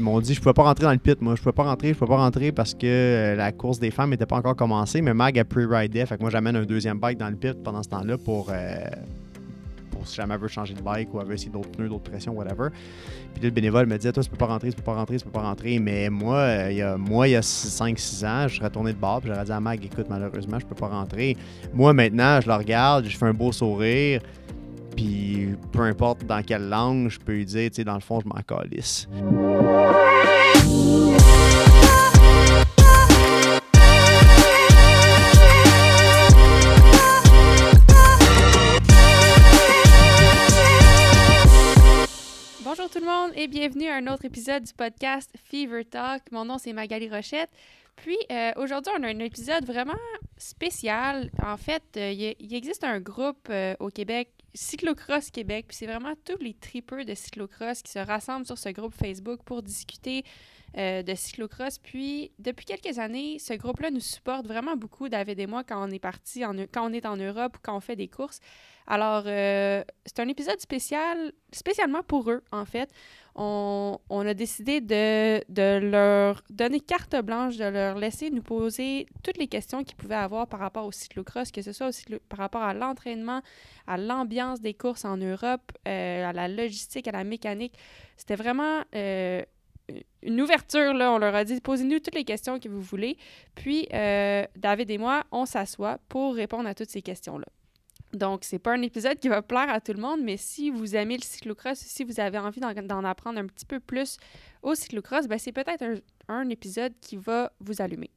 Ils m'ont dit je pouvais pas rentrer dans le pit, moi. Je pouvais pas rentrer, je pouvais pas rentrer parce que euh, la course des femmes n'était pas encore commencée, mais Mag a pre-ridé. Fait que moi, j'amène un deuxième bike dans le pit pendant ce temps-là pour, euh, pour si jamais elle veut changer de bike ou elle veut essayer d'autres pneus, d'autres pressions, whatever. Puis le bénévole me disait Toi, tu peux pas rentrer, tu peux pas rentrer, tu peux pas rentrer. Mais moi, euh, il y a, moi, il y a 5-6 ans, je serais tourné de bord, puis j'aurais dit à Mag Écoute, malheureusement, je peux pas rentrer. Moi, maintenant, je la regarde, je fais un beau sourire. Puis peu importe dans quelle langue, je peux lui dire, tu sais, dans le fond, je m'en calisse. Bonjour tout le monde et bienvenue à un autre épisode du podcast Fever Talk. Mon nom c'est Magali Rochette. Puis euh, aujourd'hui, on a un épisode vraiment spécial. En fait, euh, il existe un groupe euh, au Québec, Cyclocross Québec, puis c'est vraiment tous les tripeux de cyclocross qui se rassemblent sur ce groupe Facebook pour discuter euh, de cyclocross. Puis depuis quelques années, ce groupe-là nous supporte vraiment beaucoup, David et moi, quand on est parti, en, quand on est en Europe ou quand on fait des courses. Alors, euh, c'est un épisode spécial, spécialement pour eux, en fait. On, a décidé de, leur donner carte blanche, de leur laisser nous poser toutes les questions qu'ils pouvaient avoir par rapport au cyclocross, que ce soit par rapport à l'entraînement, à l'ambiance des courses en Europe, euh, à la logistique, à la mécanique. C'était vraiment euh, une ouverture. On leur a dit, posez-nous toutes les questions que vous voulez. Puis, euh, David et moi, on s'assoit pour répondre à toutes ces questions-là. Donc, c'est pas un épisode qui va plaire à tout le monde, mais si vous aimez le cyclocross, si vous avez envie d'en, apprendre un petit peu plus au cyclocross, ben c'est peut-être un, épisode qui va vous allumer.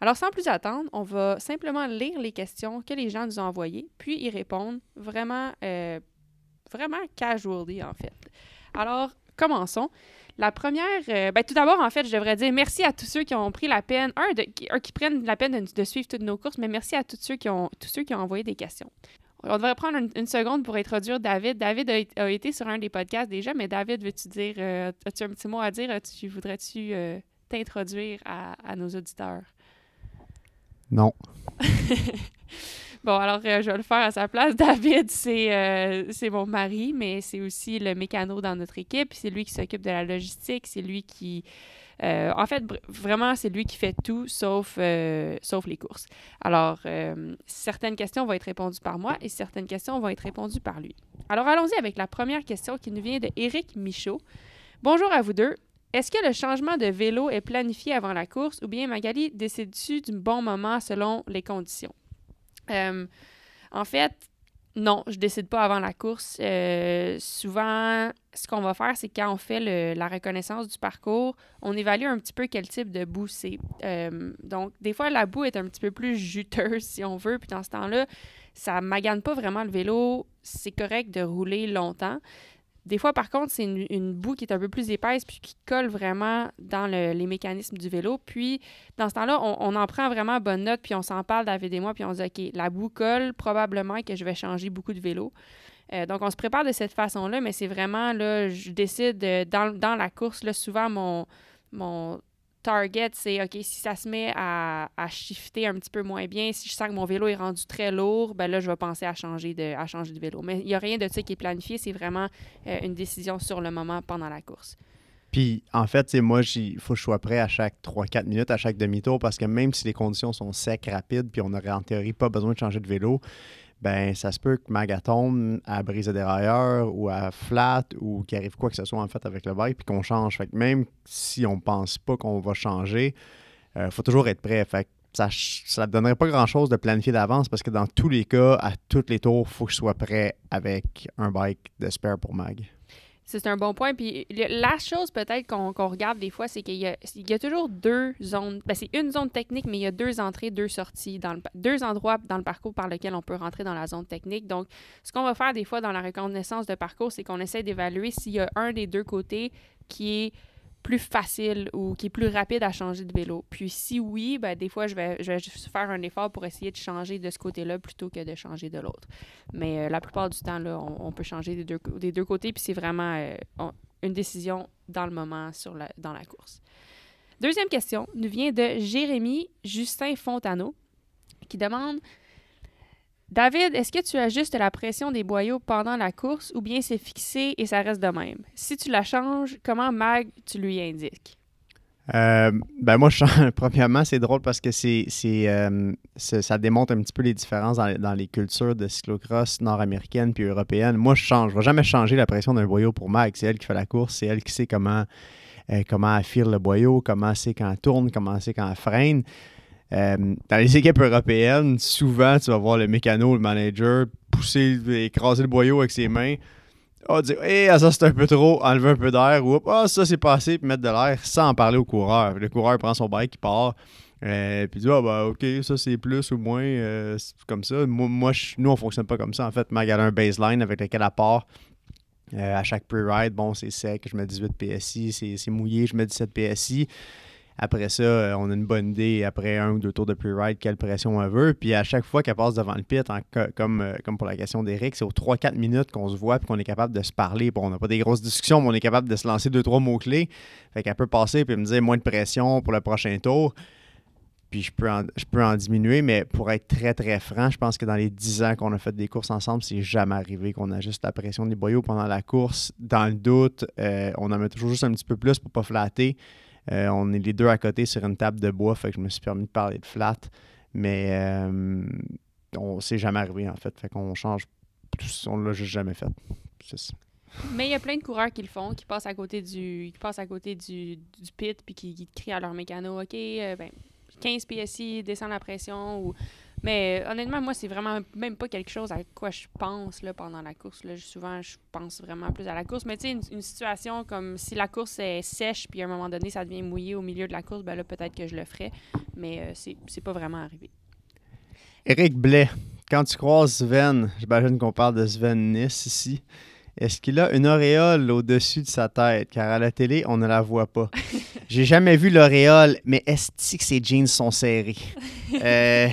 Alors, sans plus attendre, on va simplement lire les questions que les gens nous ont envoyées, puis y répondre vraiment, euh, vraiment casually, en fait. Alors, commençons. La première, euh, ben, tout d'abord, en fait, je devrais dire merci à tous ceux qui ont pris la peine, un, qui, prennent la peine de, suivre toutes nos courses, mais merci à tous ceux qui ont envoyé des questions. On devrait prendre une, une seconde pour introduire David. David a, a été sur un des podcasts déjà, mais David, veux-tu dire, euh, as-tu un petit mot à dire? As-tu, voudrais-tu euh, t'introduire à, à nos auditeurs? Non. Bon, alors euh, je vais le faire à sa place. David, c'est c'est mon mari, mais c'est aussi le mécano dans notre équipe. C'est lui qui s'occupe de la logistique. C'est lui qui. Euh, en fait, vraiment, c'est lui qui fait tout sauf, euh, les courses. Alors, euh, certaines questions vont être répondues par moi et certaines questions vont être répondues par lui. Alors, allons-y avec la première question qui nous vient de Éric Michaud. Bonjour à vous deux. Est-ce que le changement de vélo est planifié avant la course ou bien Magali décide-tu du bon moment selon les conditions? En fait, non, je décide pas avant la course. Euh, souvent, ce qu'on va faire, c'est quand on fait la reconnaissance du parcours, on évalue un petit peu quel type de boue c'est. Euh, donc, des fois, la boue est un petit peu plus juteuse, si on veut, puis dans ce temps-là, ça magane pas vraiment le vélo. C'est correct de rouler longtemps. Des fois, par contre, c'est une, boue qui est un peu plus épaisse puis qui colle vraiment dans le- les mécanismes du vélo. Puis, dans ce temps-là, on, en prend vraiment bonne note, puis on s'en parle, David et moi, puis on dit, OK, la boue colle, probablement que je vais changer beaucoup de vélo. Euh, donc, on se prépare de cette façon-là, mais c'est vraiment, là, je décide, euh, dans, la course, souvent, mon target, c'est, OK, si ça se met à, shifter un petit peu moins bien, si je sens que mon vélo est rendu très lourd, ben là, je vais penser à changer de, à changer de vélo. Mais il n'y a rien de ça qui est planifié, c'est vraiment euh, une décision sur le moment pendant la course. Puis, en fait, moi, il faut que je sois prêt à chaque 3-4 minutes, à chaque demi-tour, parce que même si les conditions sont secs, rapides, puis on n'aurait en théorie pas besoin de changer de vélo, ben ça se peut que Maga tombe à brise de dérailleur ou à flat ou qu'il arrive quoi que ce soit en fait avec le bike puis qu'on change. Fait que même si on pense pas qu'on va changer, il faut toujours être prêt. Ça ne donnerait pas grand-chose de planifier d'avance parce que dans tous les cas, à tous les tours, il faut que je sois prêt avec un bike de spare pour Mag. C'est un bon point. Puis la chose peut-être qu'on regarde des fois, c'est qu'il y, a- toujours deux zones. Ben, c'est une zone technique, mais il y a deux entrées, deux sorties, dans deux endroits dans le parcours par lesquels on peut rentrer dans la zone technique. Donc, ce qu'on va faire des fois dans la reconnaissance de parcours, c'est qu'on essaie d'évaluer s'il y a un des deux côtés qui est plus facile ou qui est plus rapide à changer de vélo. Puis si oui, ben, des fois, je vais, faire un effort pour essayer de changer de ce côté-là plutôt que de changer de l'autre. Mais euh, la plupart du temps, on, peut changer des deux, des deux côtés, puis c'est vraiment euh, une décision dans le moment dans la course. Deuxième question nous vient de Jérémy Justin Fontano qui demande David, est-ce que tu ajustes la pression des boyaux pendant la course ou bien c'est fixé et ça reste de même? Si tu la changes, comment Mag tu lui indiques? Euh, ben moi, je, premièrement, c'est drôle parce que c'est, euh, ça démontre un petit peu les différences dans, les cultures de cyclocross nord-américaines puis européennes. Moi, je change. Je ne vais jamais changer la pression d'un boyau pour Mag. C'est elle qui fait la course. C'est elle qui sait comment, euh, comment elle le boyau, comment c'est quand elle tourne, comment c'est quand elle freine. Euh, dans les équipes européennes, souvent, tu vas voir le mécano, le manager, pousser, écraser le boyau avec ses mains. Ah, dire, hey, ah, ça c'est un peu trop, enlever un peu d'air, ou ah, ça c'est passé, puis mettre de l'air sans en parler au coureur. Le coureur prend son bike, il part, euh, puis dit, ah, bah, ok, ça c'est plus ou moins, euh, comme ça. Moi, nous, on fonctionne pas comme ça. En fait, Mag un baseline avec lequel elle part. à chaque pre-ride, bon, c'est sec, je mets 18 PSI, c'est mouillé, je mets 17 PSI. Après ça, euh, on a une bonne idée, après un ou deux tours de pre-ride, quelle pression elle veut. Puis à chaque fois qu'elle passe devant le pit, comme, euh, comme pour la question d'Eric, c'est aux 3-4 minutes qu'on se voit et qu'on est capable de se parler. Bon, on n'a pas des grosses discussions, mais on est capable de se lancer deux, trois mots-clés. Fait qu'elle peut passer et me dire moins de pression pour le prochain tour. Puis je peux, en, je peux en diminuer, mais pour être très, très franc, je pense que dans les 10 ans qu'on a fait des courses ensemble, c'est jamais arrivé qu'on a juste la pression des boyaux pendant la course. Dans le doute, euh, on en met toujours juste un petit peu plus pour pas flatter. Euh, on est les deux à côté sur une table de bois, fait que je me suis permis de parler de flat. Mais euh, on s'est jamais arrivé en fait. Fait qu'on change. On l'a juste jamais fait. Mais il y a plein de coureurs qui le font, qui passent à côté du, qui passent à côté du, du pit puis qui, crient à leur mécano, OK, euh, ben, 15 PSI, descend la pression ou mais honnêtement, moi, c'est vraiment même pas quelque chose à quoi je pense là, pendant la course. Là. Souvent, je pense vraiment plus à la course. Mais tu sais, une, situation comme si la course est sèche, puis à un moment donné, ça devient mouillé au milieu de la course, ben là, peut-être que je le ferais. Mais euh, c'est pas vraiment arrivé. Éric Blais, quand tu croises Sven, j'imagine qu'on parle de Sven Nice ici. Est-ce qu'il a une auréole au-dessus de sa tête? Car à la télé, on ne la voit pas. J'ai jamais vu l'auréole, mais est-ce que ses jeans sont serrés? Euh,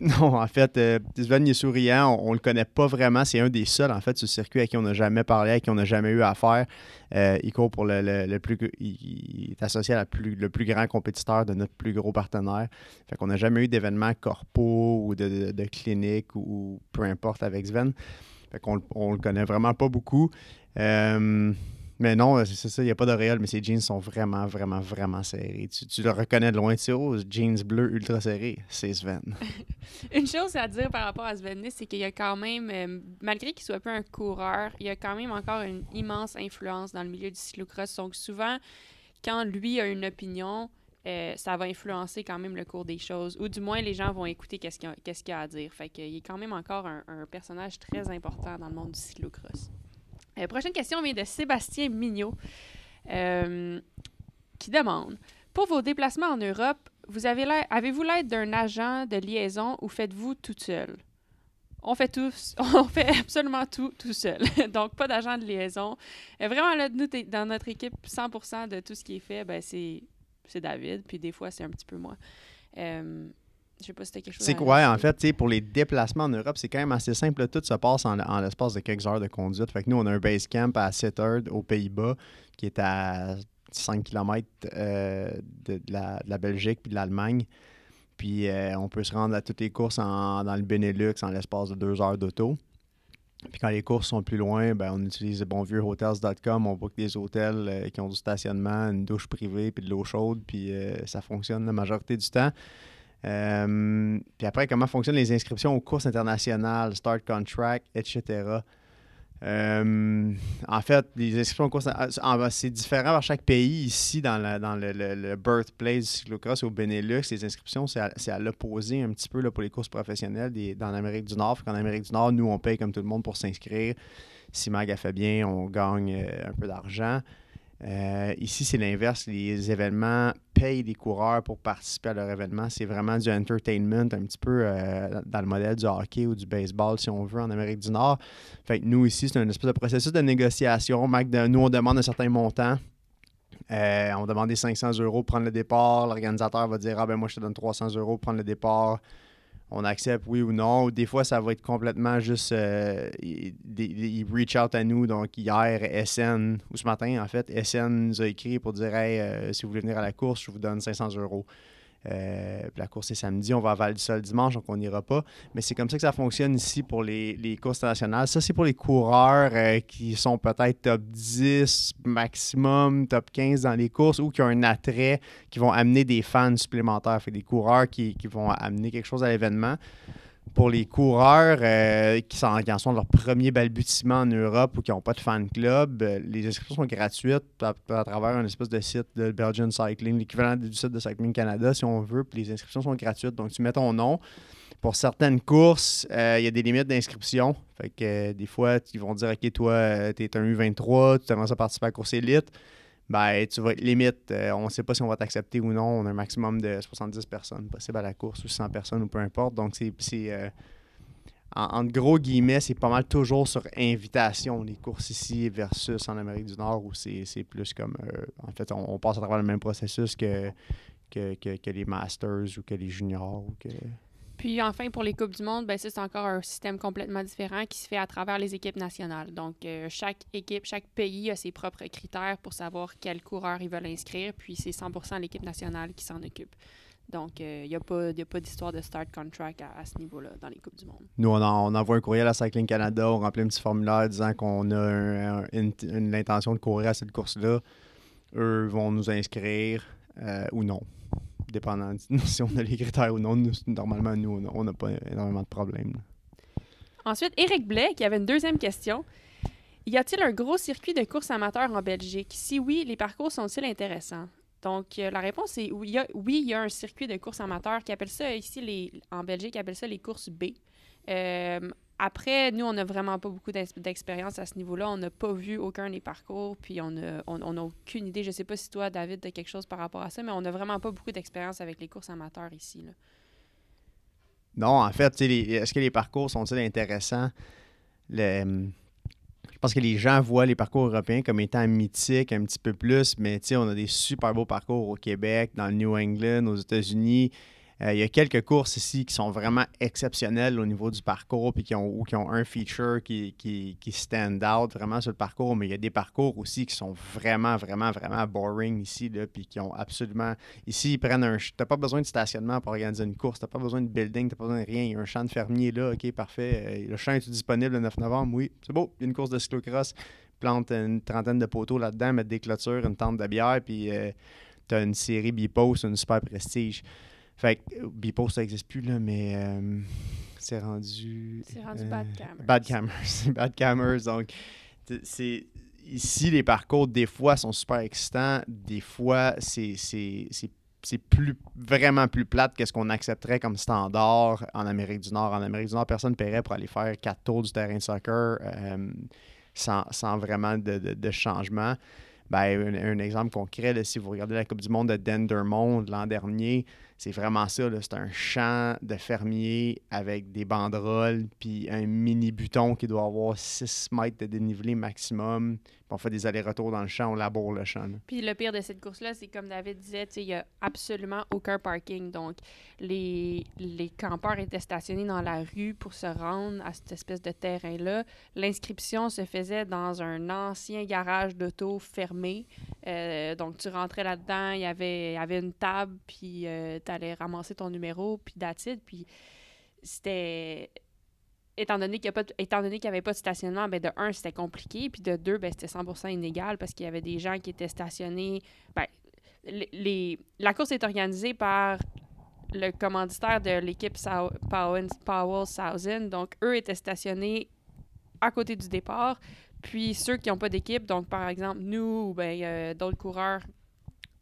non, en fait, euh, Sven est souriant. On, ne le connaît pas vraiment. C'est un des seuls, en fait, sur le circuit à qui on n'a jamais parlé, à qui on n'a jamais eu affaire. Euh, il court pour le, plus. Il, est associé à plus, le plus grand compétiteur de notre plus gros partenaire. Fait qu'on n'a jamais eu d'événements corpo ou de, de, clinique ou, peu importe avec Sven. Fait qu'on on le connaît vraiment pas beaucoup. Euh, mais non, c'est ça, il n'y a pas de réel, mais ses jeans sont vraiment, vraiment, vraiment serrés. Tu, le reconnais de loin, tu sais, oh, jeans bleus ultra serrés, c'est Sven. Une chose à dire par rapport à Sven c'est qu'il y a quand même, euh, malgré qu'il soit pas un coureur, il y a quand même encore une immense influence dans le milieu du cyclocross. Donc souvent, quand lui a une opinion, euh, ça va influencer quand même le cours des choses. Ou du moins, les gens vont écouter qu'est-ce qu'il a, a, à dire. Fait qu'il est quand même encore un, personnage très important dans le monde du cyclocross. Euh, prochaine question vient de Sébastien Mignot, euh, qui demande Pour vos déplacements en Europe, vous avez avez-vous l'aide d'un agent de liaison ou faites-vous tout seul on fait tous, on fait absolument tout tout seul. Donc, pas d'agent de liaison. vraiment, là, nous, dans notre équipe, 100% de tout ce qui est fait, ben, c'est c'est David, puis des fois, c'est un petit peu moi. Euh, je sais pas si c'était quelque chose. C'est quoi, en fait, pour les déplacements en Europe, c'est quand même assez simple. Tout se passe en, l'espace de quelques heures de conduite. Fait que nous, on a un base camp à Sittard, aux Pays-Bas, qui est à 5 km euh, de, la, Belgique puis de l'Allemagne. Puis euh, on peut se rendre à toutes les courses dans le Benelux en l'espace de deux heures d'auto. Puis quand les courses sont plus loin, ben, on utilise le bon vieux hotels.com, on book des hôtels euh, qui ont du stationnement, une douche privée, puis de l'eau chaude, puis euh, ça fonctionne la majorité du temps. Euh, puis après, comment fonctionnent les inscriptions aux courses internationales, start contract, etc. Euh, en fait, les inscriptions c'est différent par chaque pays. Ici, dans, le, birthplace du cyclocross au Benelux, les inscriptions, c'est à, l'opposé un petit peu là, pour les courses professionnelles dans l'Amérique du Nord. En Amérique du Nord, nous, on paye comme tout le monde pour s'inscrire. Si Mag a fait bien, on gagne euh, un peu d'argent. Euh, ici, c'est l'inverse. Les événements payent les coureurs pour participer à leur événement. C'est vraiment du entertainment, un petit peu euh, dans le modèle du hockey ou du baseball, si on veut, en Amérique du Nord. Fait nous, ici, c'est un espèce de processus de négociation. nous, on demande un certain montant. Euh, on demande des 500 euros pour prendre le départ. L'organisateur va dire Ah, ben moi, je te donne 300 euros pour prendre le départ on accepte oui ou non. Des fois, ça va être complètement juste. Euh, ils, reach out à nous. Donc, hier, SN, ou ce matin, en fait, SN nous a écrit pour dire Hey, euh, si vous voulez venir à la course, je vous donne 500 euros. Euh, la course est samedi, on va à Val du Sol dimanche, donc on n'ira pas. Mais c'est comme ça que ça fonctionne ici pour les, courses nationales. Ça, c'est pour les coureurs euh, qui sont peut-être top 10 maximum, top 15 dans les courses ou qui ont un attrait, qui vont amener des fans supplémentaires. Des coureurs qui vont amener quelque chose à l'événement pour les coureurs euh, qui, sont, qui, en sont leur premier balbutiement en Europe ou qui n'ont pas de fan club, euh, les inscriptions sont gratuites à, travers un espèce de site de Belgian Cycling, l'équivalent du site de Cycling Canada si on veut. Puis les inscriptions sont gratuites. Donc tu mets ton nom. Pour certaines courses, euh, il y a des limites d'inscription. Fait que des fois, ils vont dire OK, toi, tu es un U23, tu commences à participer à la course élite ben, tu vas être limite. Euh, on ne sait pas si on va t'accepter ou non. On a un maximum de 70 personnes possible à la course ou 100 personnes ou peu importe. Donc, c'est. Euh, en, gros guillemets, c'est pas mal toujours sur invitation, les courses ici versus en Amérique du Nord où c'est plus comme. Euh, en fait, on, passe à travers le même processus que, que, que, les Masters ou que les Juniors. Ou que... Puis enfin, pour les Coupes du Monde, ben, c'est encore un système complètement différent qui se fait à travers les équipes nationales. Donc, euh, chaque équipe, chaque pays a ses propres critères pour savoir quel coureur ils veulent inscrire, puis c'est 100% l'équipe nationale qui s'en occupe. Donc, il euh, n'y a pas, pas d'histoire de start contract à, ce niveau-là dans les Coupes du Monde. Nous, on, envoie un courriel à Cycling Canada, on remplit un petit formulaire disant qu'on a l'intention de courir à cette course-là. Eux vont nous inscrire euh, ou non dépendant si on a les critères ou non. normalement, nous, on n'a pas énormément de problèmes. Ensuite, Éric Blais, qui avait une deuxième question. Y a-t-il un gros circuit de course amateur en Belgique? Si oui, les parcours sont-ils intéressants? Donc, euh, la réponse est oui il, y a, un circuit de course amateur qui appelle ça ici, en Belgique, qui appelle ça les courses B. Euh, après, nous, on n'a vraiment pas beaucoup d'expérience à ce niveau-là. On n'a pas vu aucun des parcours, puis on n'a aucune idée. Je ne sais pas si toi, David, as quelque chose par rapport à ça, mais on n'a vraiment pas beaucoup d'expérience avec les courses amateurs ici. Non, en fait, est-ce que les parcours sont-ils intéressants? je pense que les gens voient les parcours européens comme étant mythiques un petit peu plus, mais on a des super beaux parcours au Québec, dans le New England, aux États-Unis. Euh, il y a quelques courses ici qui sont vraiment exceptionnelles au niveau du parcours, puis qui ont, ou qui ont un feature qui, qui, stand out vraiment sur le parcours, mais il y a des parcours aussi qui sont vraiment, vraiment, vraiment boring ici, là, puis qui ont absolument... Ici, ils prennent un... T'as pas besoin de stationnement pour organiser une course, t'as pas besoin de building, t'as pas besoin de rien. Il y a un champ de fermier là, OK, parfait. Euh, le champ est disponible le 9 novembre? Oui, c'est beau. Il y a une course de cyclocross, plante une trentaine de poteaux là-dedans, mettre des clôtures, une tente de bière, puis euh, t'as une série bipost, une super prestige. Fait que Bipo, ça n'existe plus, là, mais euh, c'est rendu. C'est rendu Bad euh, Cameras. Bad Cameras. Bad Cameras. Donc, c'est. Ici, les parcours, des fois, sont super excitants. Des fois, c'est c'est plus vraiment plus plate que ce qu'on accepterait comme standard en Amérique du Nord. En Amérique du Nord, personne ne paierait pour aller faire quatre tours du terrain de soccer euh, sans, sans, vraiment de, de, de changement. Ben, un, exemple concret, si vous regardez la Coupe du Monde de Dendermonde l'an dernier, c'est vraiment ça. C'est un champ de fermier avec des banderoles, puis un mini buton qui doit avoir 6 mètres de dénivelé maximum. On fait des allers-retours dans le champ, on laboure le champ. Puis le pire de cette course-là, c'est comme David disait, il n'y a absolument aucun parking. Donc, les, les campeurs étaient stationnés dans la rue pour se rendre à cette espèce de terrain-là. L'inscription se faisait dans un ancien garage d'auto fermé. Euh, donc, tu rentrais là-dedans, il y avait, y avait une table, puis euh, allais ramasser ton numéro, puis d'attitude. Puis c'était. Étant donné qu'il n'y avait pas de stationnement, ben de un, c'était compliqué, puis de deux, ben, c'était 100% inégal parce qu'il y avait des gens qui étaient stationnés. Ben, les, la course est organisée par le commanditaire de l'équipe Powell, Powell Thousand. Donc, eux étaient stationnés à côté du départ. Puis ceux qui n'ont pas d'équipe, donc par exemple nous ou ben, d'autres coureurs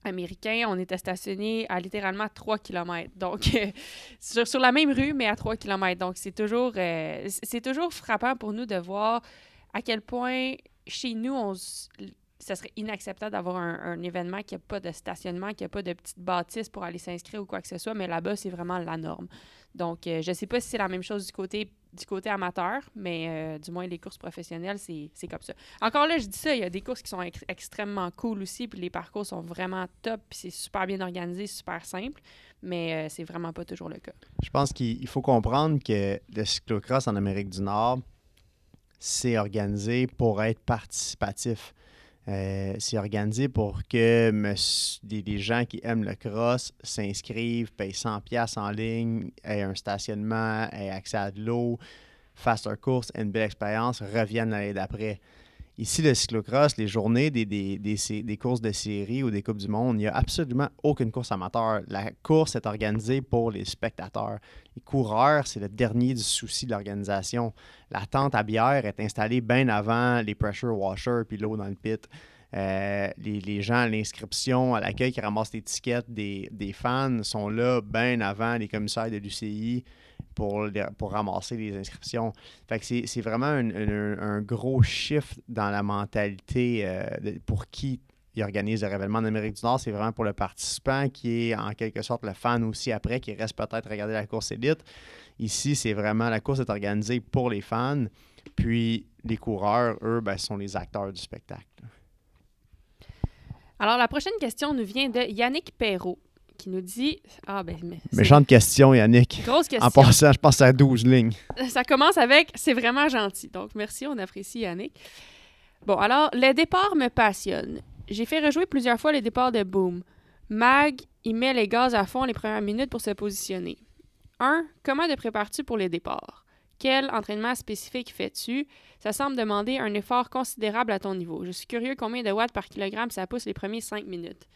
américains, on était stationnés à littéralement 3 km. Donc, sur, la même rue, mais à 3 km. Donc, c'est toujours, euh, c'est toujours frappant pour nous de voir à quel point chez nous, on, ça serait inacceptable d'avoir un, événement qui n'a pas de stationnement, qui n'a pas de petite bâtisse pour aller s'inscrire ou quoi que ce soit, mais là-bas, c'est vraiment la norme. Donc, euh, je ne sais pas si c'est la même chose du côté du côté amateur, mais euh, du moins les courses professionnelles, c'est comme ça. Encore là, je dis ça, il y a des courses qui sont extrêmement cool aussi, puis les parcours sont vraiment top, puis c'est super bien organisé, super simple, mais euh, c'est vraiment pas toujours le cas. Je pense qu'il faut comprendre que le cyclocross en Amérique du Nord, c'est organisé pour être participatif. Euh, c'est organisé pour que les, gens qui aiment le cross s'inscrivent, payent 100 pièces en ligne, aient un stationnement, aient accès à de l'eau, fassent leur course, aient une belle expérience, reviennent l'année d'après. Ici, le cyclocross, les journées des, des, des, courses de série ou des Coupes du Monde, il n'y a absolument aucune course amateur. La course est organisée pour les spectateurs. Les coureurs, c'est le dernier du souci de l'organisation. La tente à bière est installée bien avant les pressure washers puis l'eau dans le pit. Euh, les, gens à l'inscription, à l'accueil qui ramassent les tickets des, des, fans sont là bien avant les commissaires de l'UCI pour, ramasser les inscriptions. Fait c'est vraiment un, gros shift dans la mentalité euh, pour qui il organise le révèlement en Amérique du Nord. C'est vraiment pour le participant qui est en quelque sorte le fan aussi après, qui reste peut-être regarder la course élite. Ici, c'est vraiment la course est organisée pour les fans. Puis les coureurs, eux, ben, sont les acteurs du spectacle. Alors, la prochaine question nous vient de Yannick Perrault qui nous dit Ah, ben. Méchante question, Yannick. Grosse question. En passant, je pense à 12 lignes. Ça commence avec C'est vraiment gentil. Donc, merci, on apprécie, Yannick. Bon, alors, les départs me passionnent. J'ai fait rejouer plusieurs fois les départs de Boom. Mag, il met les gaz à fond les premières minutes pour se positionner. 1. Comment te prépares-tu pour les départs? Quel entraînement spécifique fais-tu? Ça semble demander un effort considérable à ton niveau. Je suis curieux combien de watts par kilogramme ça pousse les premiers 5 minutes.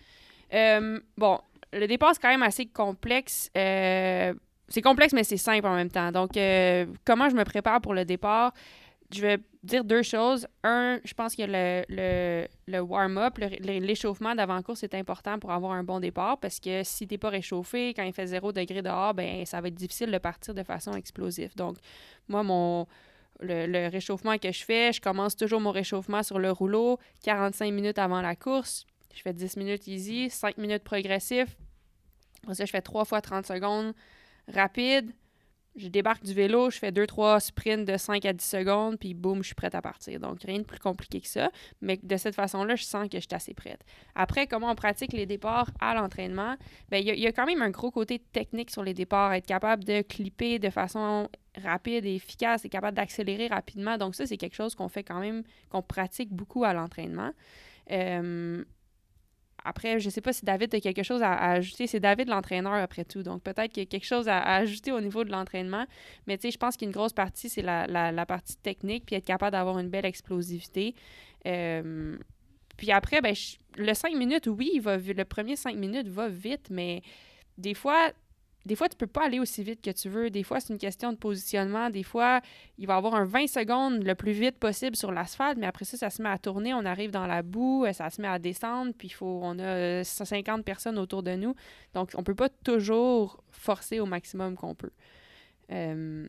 Euh, bon, le départ, c'est quand même assez complexe. Euh, c'est complexe, mais c'est simple en même temps. Donc, euh, comment je me prépare pour le départ? Je vais dire deux choses. Un, je pense que le, warm-up, l'échauffement d'avant-course est important pour avoir un bon départ parce que si tu n'es pas réchauffé, quand il fait 0 degré dehors, ben ça va être difficile de partir de façon explosive. Donc, moi, mon, le, le, réchauffement que je fais, je commence toujours mon réchauffement sur le rouleau 45 minutes avant la course. Je fais 10 minutes easy, 5 minutes progressif. Après ça, je fais 3 fois 30 secondes rapide. Je débarque du vélo, je fais 2-3 sprints de 5 à 10 secondes, puis boum, je suis prête à partir. Donc, rien de plus compliqué que ça. Mais de cette façon-là, je sens que je suis assez prête. Après, comment on pratique les départs à l'entraînement? Bien, il y, a quand même un gros côté technique sur les départs. Être capable de clipper de façon rapide et efficace, être capable d'accélérer rapidement. Donc, ça, c'est quelque chose qu'on fait quand même, qu'on pratique beaucoup à l'entraînement. Euh, après, je ne sais pas si David a quelque chose à, ajouter. C'est David l'entraîneur après tout. Donc peut-être qu'il y a quelque chose à, ajouter au niveau de l'entraînement. Mais tu sais, je pense qu'une grosse partie, c'est la, partie technique, puis être capable d'avoir une belle explosivité. Euh, puis après, ben, le 5 minutes, oui, va, le premier 5 minutes va vite, mais des fois, des fois, tu peux pas aller aussi vite que tu veux. Des fois, c'est une question de positionnement. Des fois, il va y avoir un 20 secondes le plus vite possible sur l'asphalte, mais après ça, ça se met à tourner. On arrive dans la boue, ça se met à descendre, puis faut, on a 50 personnes autour de nous. Donc, on peut pas toujours forcer au maximum qu'on peut. Euh,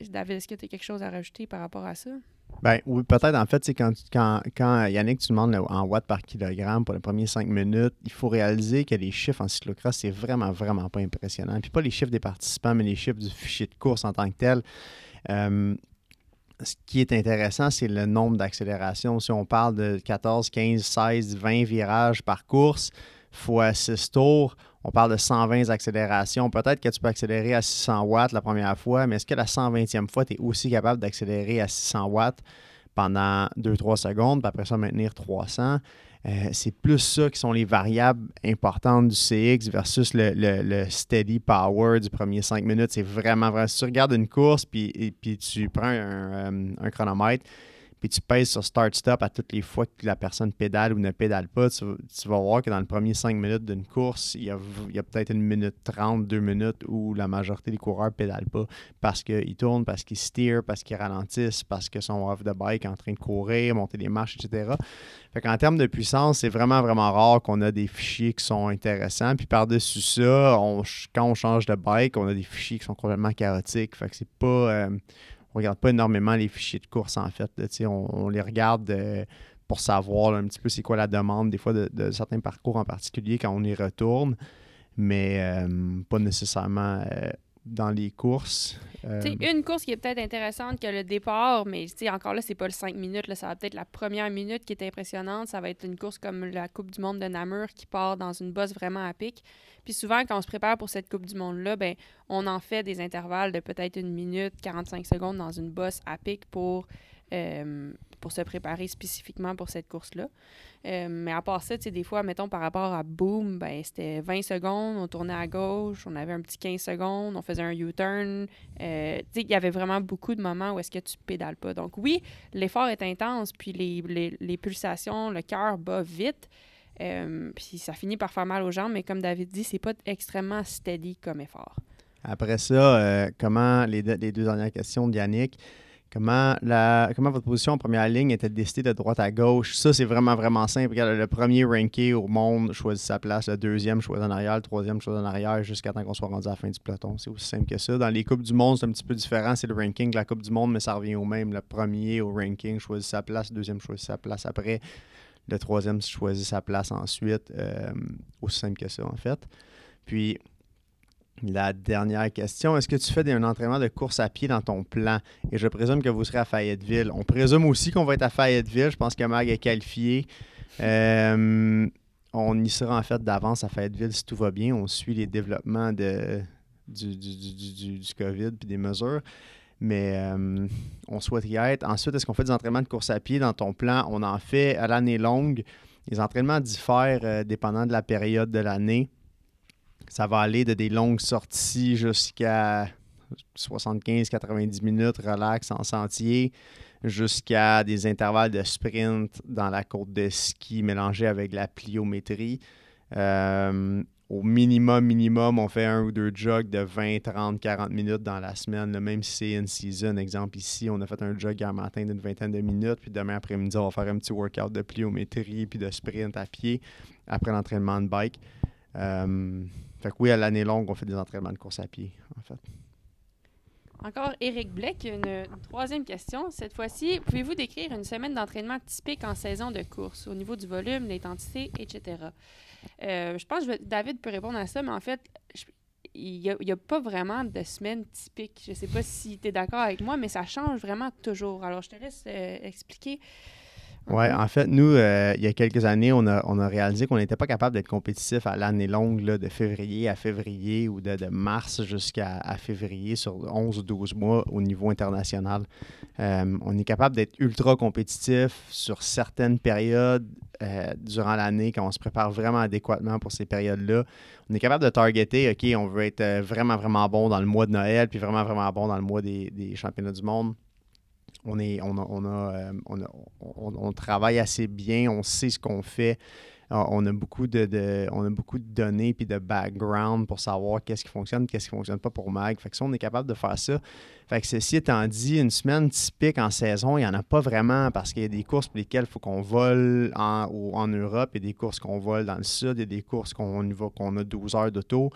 David, est-ce que tu as quelque chose à rajouter par rapport à ça? Ben oui, peut-être en fait, c'est quand, quand, quand Yannick, tu demandes en watts par kilogramme pour les premiers cinq minutes, il faut réaliser que les chiffres en cyclocross, c'est vraiment, vraiment pas impressionnant. Puis pas les chiffres des participants, mais les chiffres du fichier de course en tant que tel. Euh, ce qui est intéressant, c'est le nombre d'accélérations. Si on parle de 14, 15, 16, 20 virages par course, fois 6 tours, on parle de 120 accélérations. Peut-être que tu peux accélérer à 600 watts la première fois, mais est-ce que la 120e fois, tu es aussi capable d'accélérer à 600 watts pendant 2-3 secondes, puis après ça, maintenir 300? Euh, c'est plus ça qui sont les variables importantes du CX versus le, steady power du premier 5 minutes. C'est vraiment vrai. Si tu regardes une course puis, puis tu prends un euh, chronomètre, puis tu pèses sur Start-Stop à toutes les fois que la personne pédale ou ne pédale pas, tu, vas voir que dans le premier 5 minutes d'une course, il y a, peut-être une minute 30, deux minutes où la majorité des coureurs ne pédalent pas parce qu'ils tournent, parce qu'ils steer, parce qu'ils ralentissent, parce qu'ils sont off the bike en train de courir, monter des marches, etc. Fait qu'en termes de puissance, c'est vraiment, vraiment rare qu'on a des fichiers qui sont intéressants. Puis par-dessus ça, quand on change de bike, on a des fichiers qui sont complètement chaotiques. Fait que c'est pas... Euh, on regarde pas énormément les fichiers de course, en fait. on, les regarde euh, pour savoir un petit peu c'est quoi la demande, des fois, de, certains parcours en particulier quand on y retourne, mais euh, pas nécessairement euh, dans les courses. Une course qui est peut-être intéressante que le départ, mais encore là, c'est pas le 5 minutes. Là, ça va peut-être la première minute qui est impressionnante. Ça va être une course comme la Coupe du Monde de Namur qui part dans une bosse vraiment à pic. Puis souvent, quand on se prépare pour cette Coupe du Monde-là, ben, on en fait des intervalles de peut-être une minute, 45 secondes dans une bosse à pic pour, euh, pour se préparer spécifiquement pour cette course-là. Euh, mais à part ça, des fois, mettons, par rapport à Boom, ben, c'était 20 secondes, on tournait à gauche, on avait un petit 15 secondes, on faisait un U-turn. Euh, il y avait vraiment beaucoup de moments où est-ce que tu pédales pas. Donc oui, l'effort est intense, puis les, les, les pulsations, le cœur bat vite. Euh, puis ça finit par faire mal aux jambes, mais comme David dit, c'est pas extrêmement steady comme effort. Après ça, euh, comment les, deux dernières questions de Yannick, comment votre position en première ligne était décidée de droite à gauche? Ça, c'est vraiment, vraiment simple. Le premier ranké au monde choisit sa place, le deuxième choisit en arrière, le troisième choisit en arrière jusqu'à temps qu'on soit rendu à la fin du peloton. C'est aussi simple que ça. Dans les Coupes du Monde, c'est un petit peu différent. C'est le ranking de la Coupe du Monde, mais ça revient au même. Le premier au ranking choisit sa place, le deuxième choisit sa place après. Le troisième choisit sa place ensuite. Euh, aussi simple que ça, en fait. Puis, la dernière question, est-ce que tu fais un entraînement de course à pied dans ton plan? Et je présume que vous serez à Fayetteville. On présume aussi qu'on va être à Fayetteville. Je pense que Mag est qualifié. Euh, on y sera en fait d'avance à Fayetteville si tout va bien. On suit les développements de, du, du, du COVID et des mesures mais euh, on souhaite y être. Ensuite, est-ce qu'on fait des entraînements de course à pied dans ton plan? On en fait à l'année longue. Les entraînements diffèrent euh, dépendant de la période de l'année. Ça va aller de des longues sorties jusqu'à 75-90 minutes, relax en sentier, jusqu'à des intervalles de sprint dans la côte de ski mélangés avec la pliométrie. Euh, au minimum, minimum, on fait un ou deux jogs de 20, 30, 40 minutes dans la semaine, même si c'est une. Exemple, ici, on a fait un jog hier matin d'une vingtaine de minutes, puis demain après-midi, on va faire un petit workout de pliométrie puis de sprint à pied après l'entraînement de bike. Euh, fait que oui, à l'année longue, on fait des entraînements de course à pied, en fait. Encore Eric Bleck, une, troisième question. Cette fois-ci, pouvez-vous décrire une semaine d'entraînement typique en saison de course, au niveau du volume, l'intensité, etc.? Euh, je pense que David peut répondre à ça, mais en fait, il n'y a, pas vraiment de semaine typique. Je ne sais pas si tu es d'accord avec moi, mais ça change vraiment toujours. Alors, je te laisse euh, expliquer oui, en fait, nous, euh, il y a quelques années, on a, on a réalisé qu'on n'était pas capable d'être compétitif à l'année longue, là, de février à février ou de, de mars jusqu'à février sur 11 ou 12 mois au niveau international. Euh, on est capable d'être ultra compétitif sur certaines périodes euh, durant l'année quand on se prépare vraiment adéquatement pour ces périodes-là. On est capable de targeter, OK, on veut être vraiment, vraiment bon dans le mois de Noël, puis vraiment, vraiment bon dans le mois des, des championnats du monde on, travaille assez bien, on sait ce qu'on fait. Euh, on a beaucoup de, beaucoup de données puis de background pour savoir qu'est-ce qui fonctionne, qu'est-ce qui ne fonctionne pas pour Mag. Fait que ça, on est capable de faire ça. Fait que ceci étant dit, une semaine typique en saison, il n'y en a pas vraiment parce qu'il y a des courses pour lesquelles il faut qu'on vole en, Europe, il y a des courses qu'on vole dans le sud, il y a des courses qu'on qu'on a 12 heures d'auto.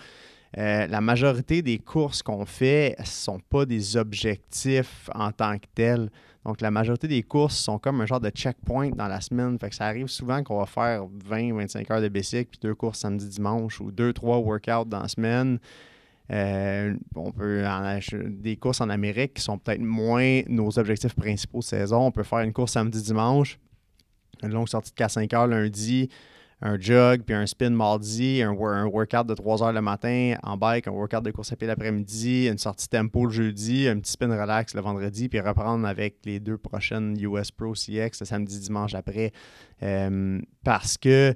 Euh, la majorité des courses qu'on fait ne sont pas des objectifs en tant que tels. Donc, la majorité des courses sont comme un genre de checkpoint dans la semaine. Fait que ça arrive souvent qu'on va faire 20-25 heures de bicycle, puis deux courses samedi, dimanche, ou deux, trois workouts dans la semaine. Euh, on peut des courses en Amérique qui sont peut-être moins nos objectifs principaux de saison. On peut faire une course samedi, dimanche, une longue sortie de 4-5 heures lundi, un jog, puis un spin mardi, un, workout de 3 heures le matin en bike, un workout de course à pied l'après-midi, une sortie tempo le jeudi, un petit spin relax le vendredi, puis reprendre avec les deux prochaines US Pro CX le samedi, dimanche après. Euh, parce que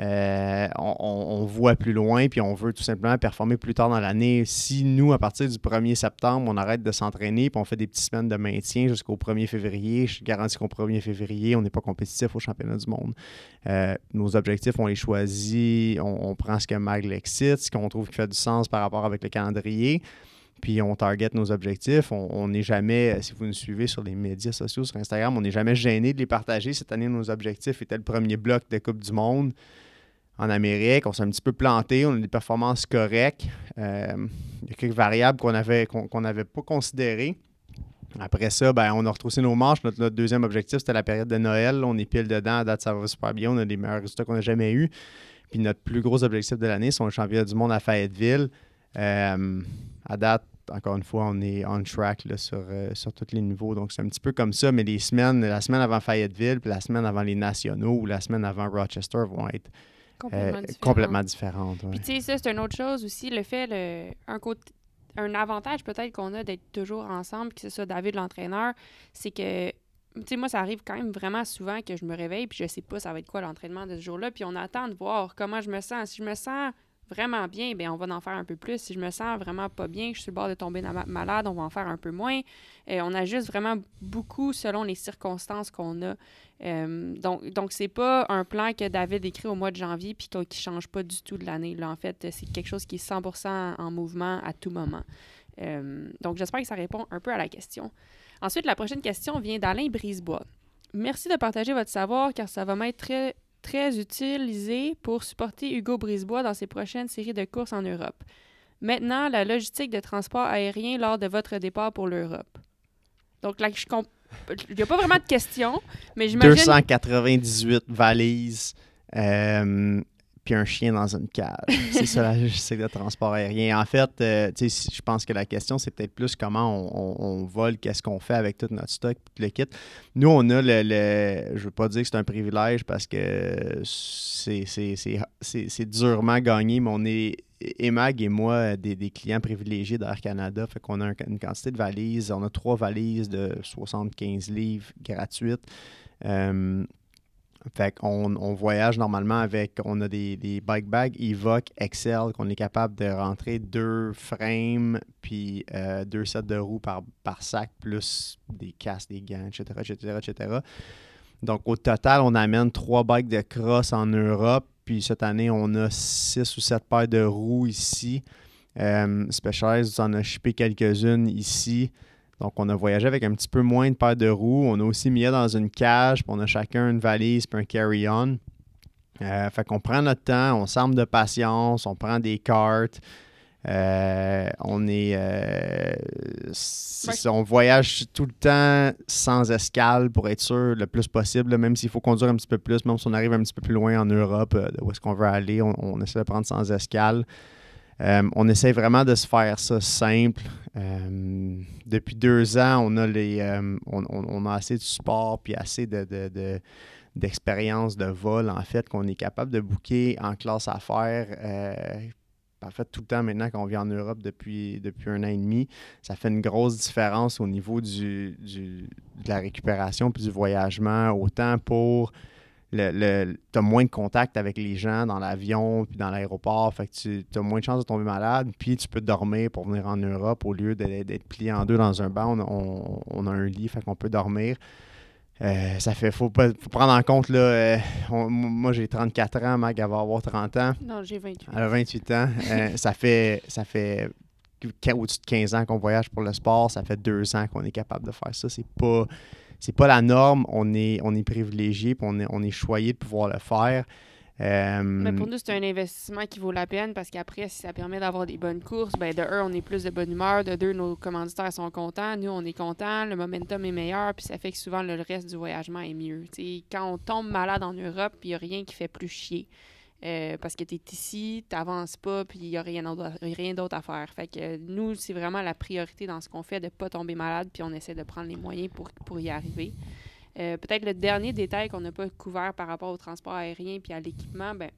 euh, on, voit plus loin, puis on veut tout simplement performer plus tard dans l'année. Si nous, à partir du 1er septembre, on arrête de s'entraîner, puis on fait des petites semaines de maintien jusqu'au 1er février, je garantis qu'au 1er février, on n'est pas compétitif au championnat du monde. Euh, nos objectifs, on les choisit, on, prend ce que Mag l'excite, ce qu'on trouve qui fait du sens par rapport avec le calendrier puis on target nos objectifs. On n'est jamais, si vous nous suivez sur les médias sociaux, sur Instagram, on n'est jamais gêné de les partager. Cette année, nos objectifs étaient le premier bloc de Coupe du Monde en Amérique. On s'est un petit peu planté. On a des performances correctes. Euh, il y a quelques variables qu'on n'avait qu'on n'avait pas considérées. Après ça, ben, on a retroussé nos manches. Notre, deuxième objectif, c'était la période de Noël. On est pile dedans. À date, ça va super bien. On a des meilleurs résultats qu'on a jamais eus. Puis notre plus gros objectif de l'année, c'est le championnat du monde à Fayetteville. Euh, à date, encore une fois, on est on track sur, euh, sur tous les niveaux. Donc, c'est un petit peu comme ça, mais les semaines, la semaine avant Fayetteville, puis la semaine avant les nationaux ou la semaine avant Rochester vont être complètement, euh, différente. Puis tu sais, ça, c'est une autre chose aussi, le fait, le, un, côté, un avantage peut-être qu'on a d'être toujours ensemble, que ce soit David l'entraîneur, c'est que tu sais, moi, ça arrive quand même vraiment souvent que je me réveille puis je sais pas ça va être quoi l'entraînement de ce jour-là. Puis on attend de voir comment je me sens. Si je me sens vraiment bien, ben on va en faire un peu plus. Si je me sens vraiment pas bien, je suis sur bord de tomber malade, on va en faire un peu moins. Euh, on ajuste vraiment beaucoup selon les circonstances qu'on a. Euh, donc, donc c'est pas un plan que David écrit au mois de janvier puis qui change pas du tout de l'année. Là, en fait, c'est quelque chose qui est 100% en mouvement à tout moment. Euh, donc, j'espère que ça répond un peu à la question. Ensuite, la prochaine question vient d'Alain Brisebois. Merci de partager votre savoir car ça va m'être très très utilisé pour supporter Hugo Brisebois dans ses prochaines séries de courses en Europe. Maintenant, la logistique de transport aérien lors de votre départ pour l'Europe. Donc là, je il n'y a pas vraiment de questions, mais j'imagine... 298 valises. Euh, puis un chien dans une cage. c'est ça la logistique de transport aérien. En fait, euh, je pense que la question, c'est peut-être plus comment on, vole, qu'est-ce qu'on fait avec tout notre stock, tout le kit. Nous, on a le, je ne veux pas dire que c'est un privilège parce que c'est durement gagné, mais on est, Emag et moi, des, clients privilégiés d'Air Canada. Fait qu'on a une quantité de valises. On a trois valises de 75 livres gratuites. Euh, fait qu'on on voyage normalement avec, on a des, des bike bags Evoque Excel qu'on est capable de rentrer deux frames puis euh, deux sets de roues par, par sac, plus des casques, des gants, etc., etc., etc. Donc au total, on amène trois bikes de cross en Europe. Puis cette année, on a six ou sept paires de roues ici. Euh, Specialized en a shippé quelques-unes ici. Donc, on a voyagé avec un petit peu moins de paires de roues. On a aussi mis dans une cage, puis on a chacun une valise puis un carry-on. Euh, fait qu'on prend notre temps, on s'arme de patience, on prend des cartes. Euh, on est, euh, on voyage tout le temps sans escale pour être sûr le plus possible, même s'il faut conduire un petit peu plus, même si on arrive un petit peu plus loin en Europe, où est-ce qu'on veut aller, on, on, essaie de prendre sans escale. Euh, on essaie vraiment de se faire ça simple. Euh, depuis deux ans, on a, les, euh, on, a assez de support puis assez de, d'expérience de, vol, en fait, qu'on est capable de booker en classe affaires. en fait, tout le temps maintenant qu'on vit en Europe depuis, un an et demi, ça fait une grosse différence au niveau de la récupération puis du voyagement, autant pour le, tu as moins de contact avec les gens dans l'avion puis dans l'aéroport. Fait que tu as moins de chances de tomber malade. Puis tu peux dormir pour venir en Europe au lieu d'être plié en deux dans un banc. On, a un lit, fait qu'on peut dormir. Euh, ça fait, faut, faut prendre en compte, là, euh, moi j'ai 34 ans, Mag va avoir 30 ans. Non, j'ai 28. Elle a 28 ans. Euh, ça fait, ça fait au-dessus de 15 ans qu'on voyage pour le sport. Ça fait deux ans qu'on est capable de faire ça. C'est pas c'est pas la norme. On est, on est privilégié, on est, on est choyé de pouvoir le faire. Euh, Mais pour nous, c'est un investissement qui vaut la peine parce qu'après, si ça permet d'avoir des bonnes courses, ben de un, on est plus de bonne humeur, de deux, nos commanditaires sont contents, nous, on est contents, le momentum est meilleur, puis ça fait que souvent le reste du voyagement est mieux. quand on tombe malade en Europe, il n'y a rien qui fait plus chier. Euh, parce que tu es ici, tu n'avances pas, puis il n'y a rien d'autre à faire. Fait que nous, c'est vraiment la priorité dans ce qu'on fait de ne pas tomber malade, puis on essaie de prendre les moyens pour, pour y arriver. Euh, peut-être le dernier détail qu'on n'a pas couvert par rapport au transport aérien puis à l'équipement, ben,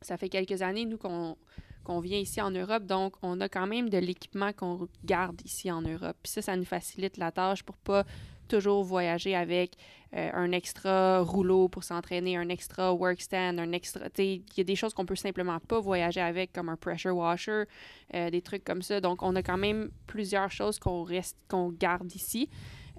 ça fait quelques années, nous, qu'on qu'on vient ici en Europe. Donc, on a quand même de l'équipement qu'on garde ici en Europe. Puis ça, ça nous facilite la tâche pour pas toujours voyager avec euh, un extra rouleau pour s'entraîner, un extra workstand, un extra. Il y a des choses qu'on peut simplement pas voyager avec, comme un pressure washer, euh, des trucs comme ça. Donc, on a quand même plusieurs choses qu'on reste, qu'on garde ici.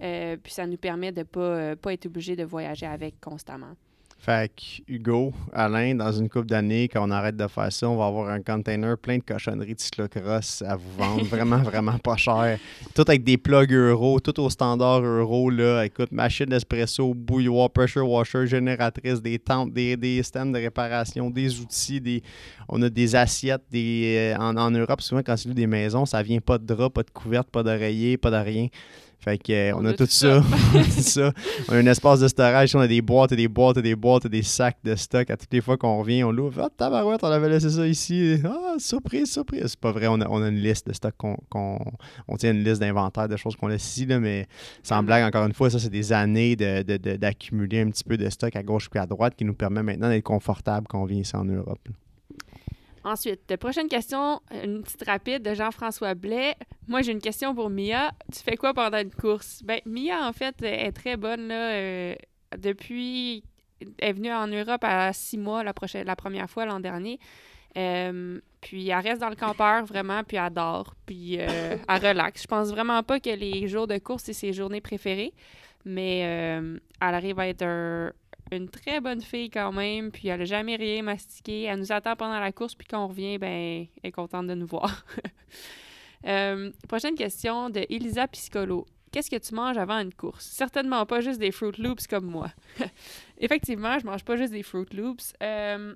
Euh, puis ça nous permet de ne pas, pas être obligé de voyager avec constamment. Fait que Hugo, Alain, dans une couple d'années, quand on arrête de faire ça, on va avoir un container plein de cochonneries de cyclocross à vous vendre. Vraiment, vraiment pas cher. Tout avec des plugs euro, tout au standard euro. Là. Écoute, machine d'espresso, bouilloire, pressure washer, génératrice, des tentes, des, des stands de réparation, des outils. Des... On a des assiettes des... Euh, en, en Europe. Souvent, quand c'est des maisons, ça vient pas de drap, pas de couverte, pas d'oreiller, pas de rien. Fait que, euh, on, a, tout, ça. ça. On a un espace de storage, on a des boîtes et des boîtes et des boîtes et des sacs de stock. À toutes les fois qu'on revient, on l'ouvre. Ah, tabarouette, on avait laissé ça ici. Ah, surprise, surprise. C'est pas vrai, on a, on a, une liste de stock qu'on. on tient une liste d'inventaire de choses qu'on laisse ici, là, mais sans blague, encore une fois, ça, c'est des années d'accumuler de, de, un petit peu de stock à gauche puis à droite qui nous permet maintenant d'être confortable quand on vient ici en Europe. Ensuite, prochaine question, une petite rapide de Jean-François Blais. Moi, j'ai une question pour Mia. Tu fais quoi pendant une course? Ben, Mia, en fait, est très bonne. Là, euh, depuis, elle est venue en Europe à six mois la, prochaine, la première fois l'an dernier. Euh, puis elle reste dans le campeur vraiment, puis elle dort, puis euh, elle relaxe. Je pense vraiment pas que les jours de course, c'est ses journées préférées, mais elle arrive à être un, une très bonne fille quand même, puis elle n'a jamais rien mastiqué. Elle nous attend pendant la course, puis quand on revient, ben, elle est contente de nous voir. Euh, prochaine question de Elisa Piscolo. Qu'est-ce que tu manges avant une course? Certainement pas juste des Fruit Loops comme moi. Effectivement, je mange pas juste des Fruit Loops. Euh,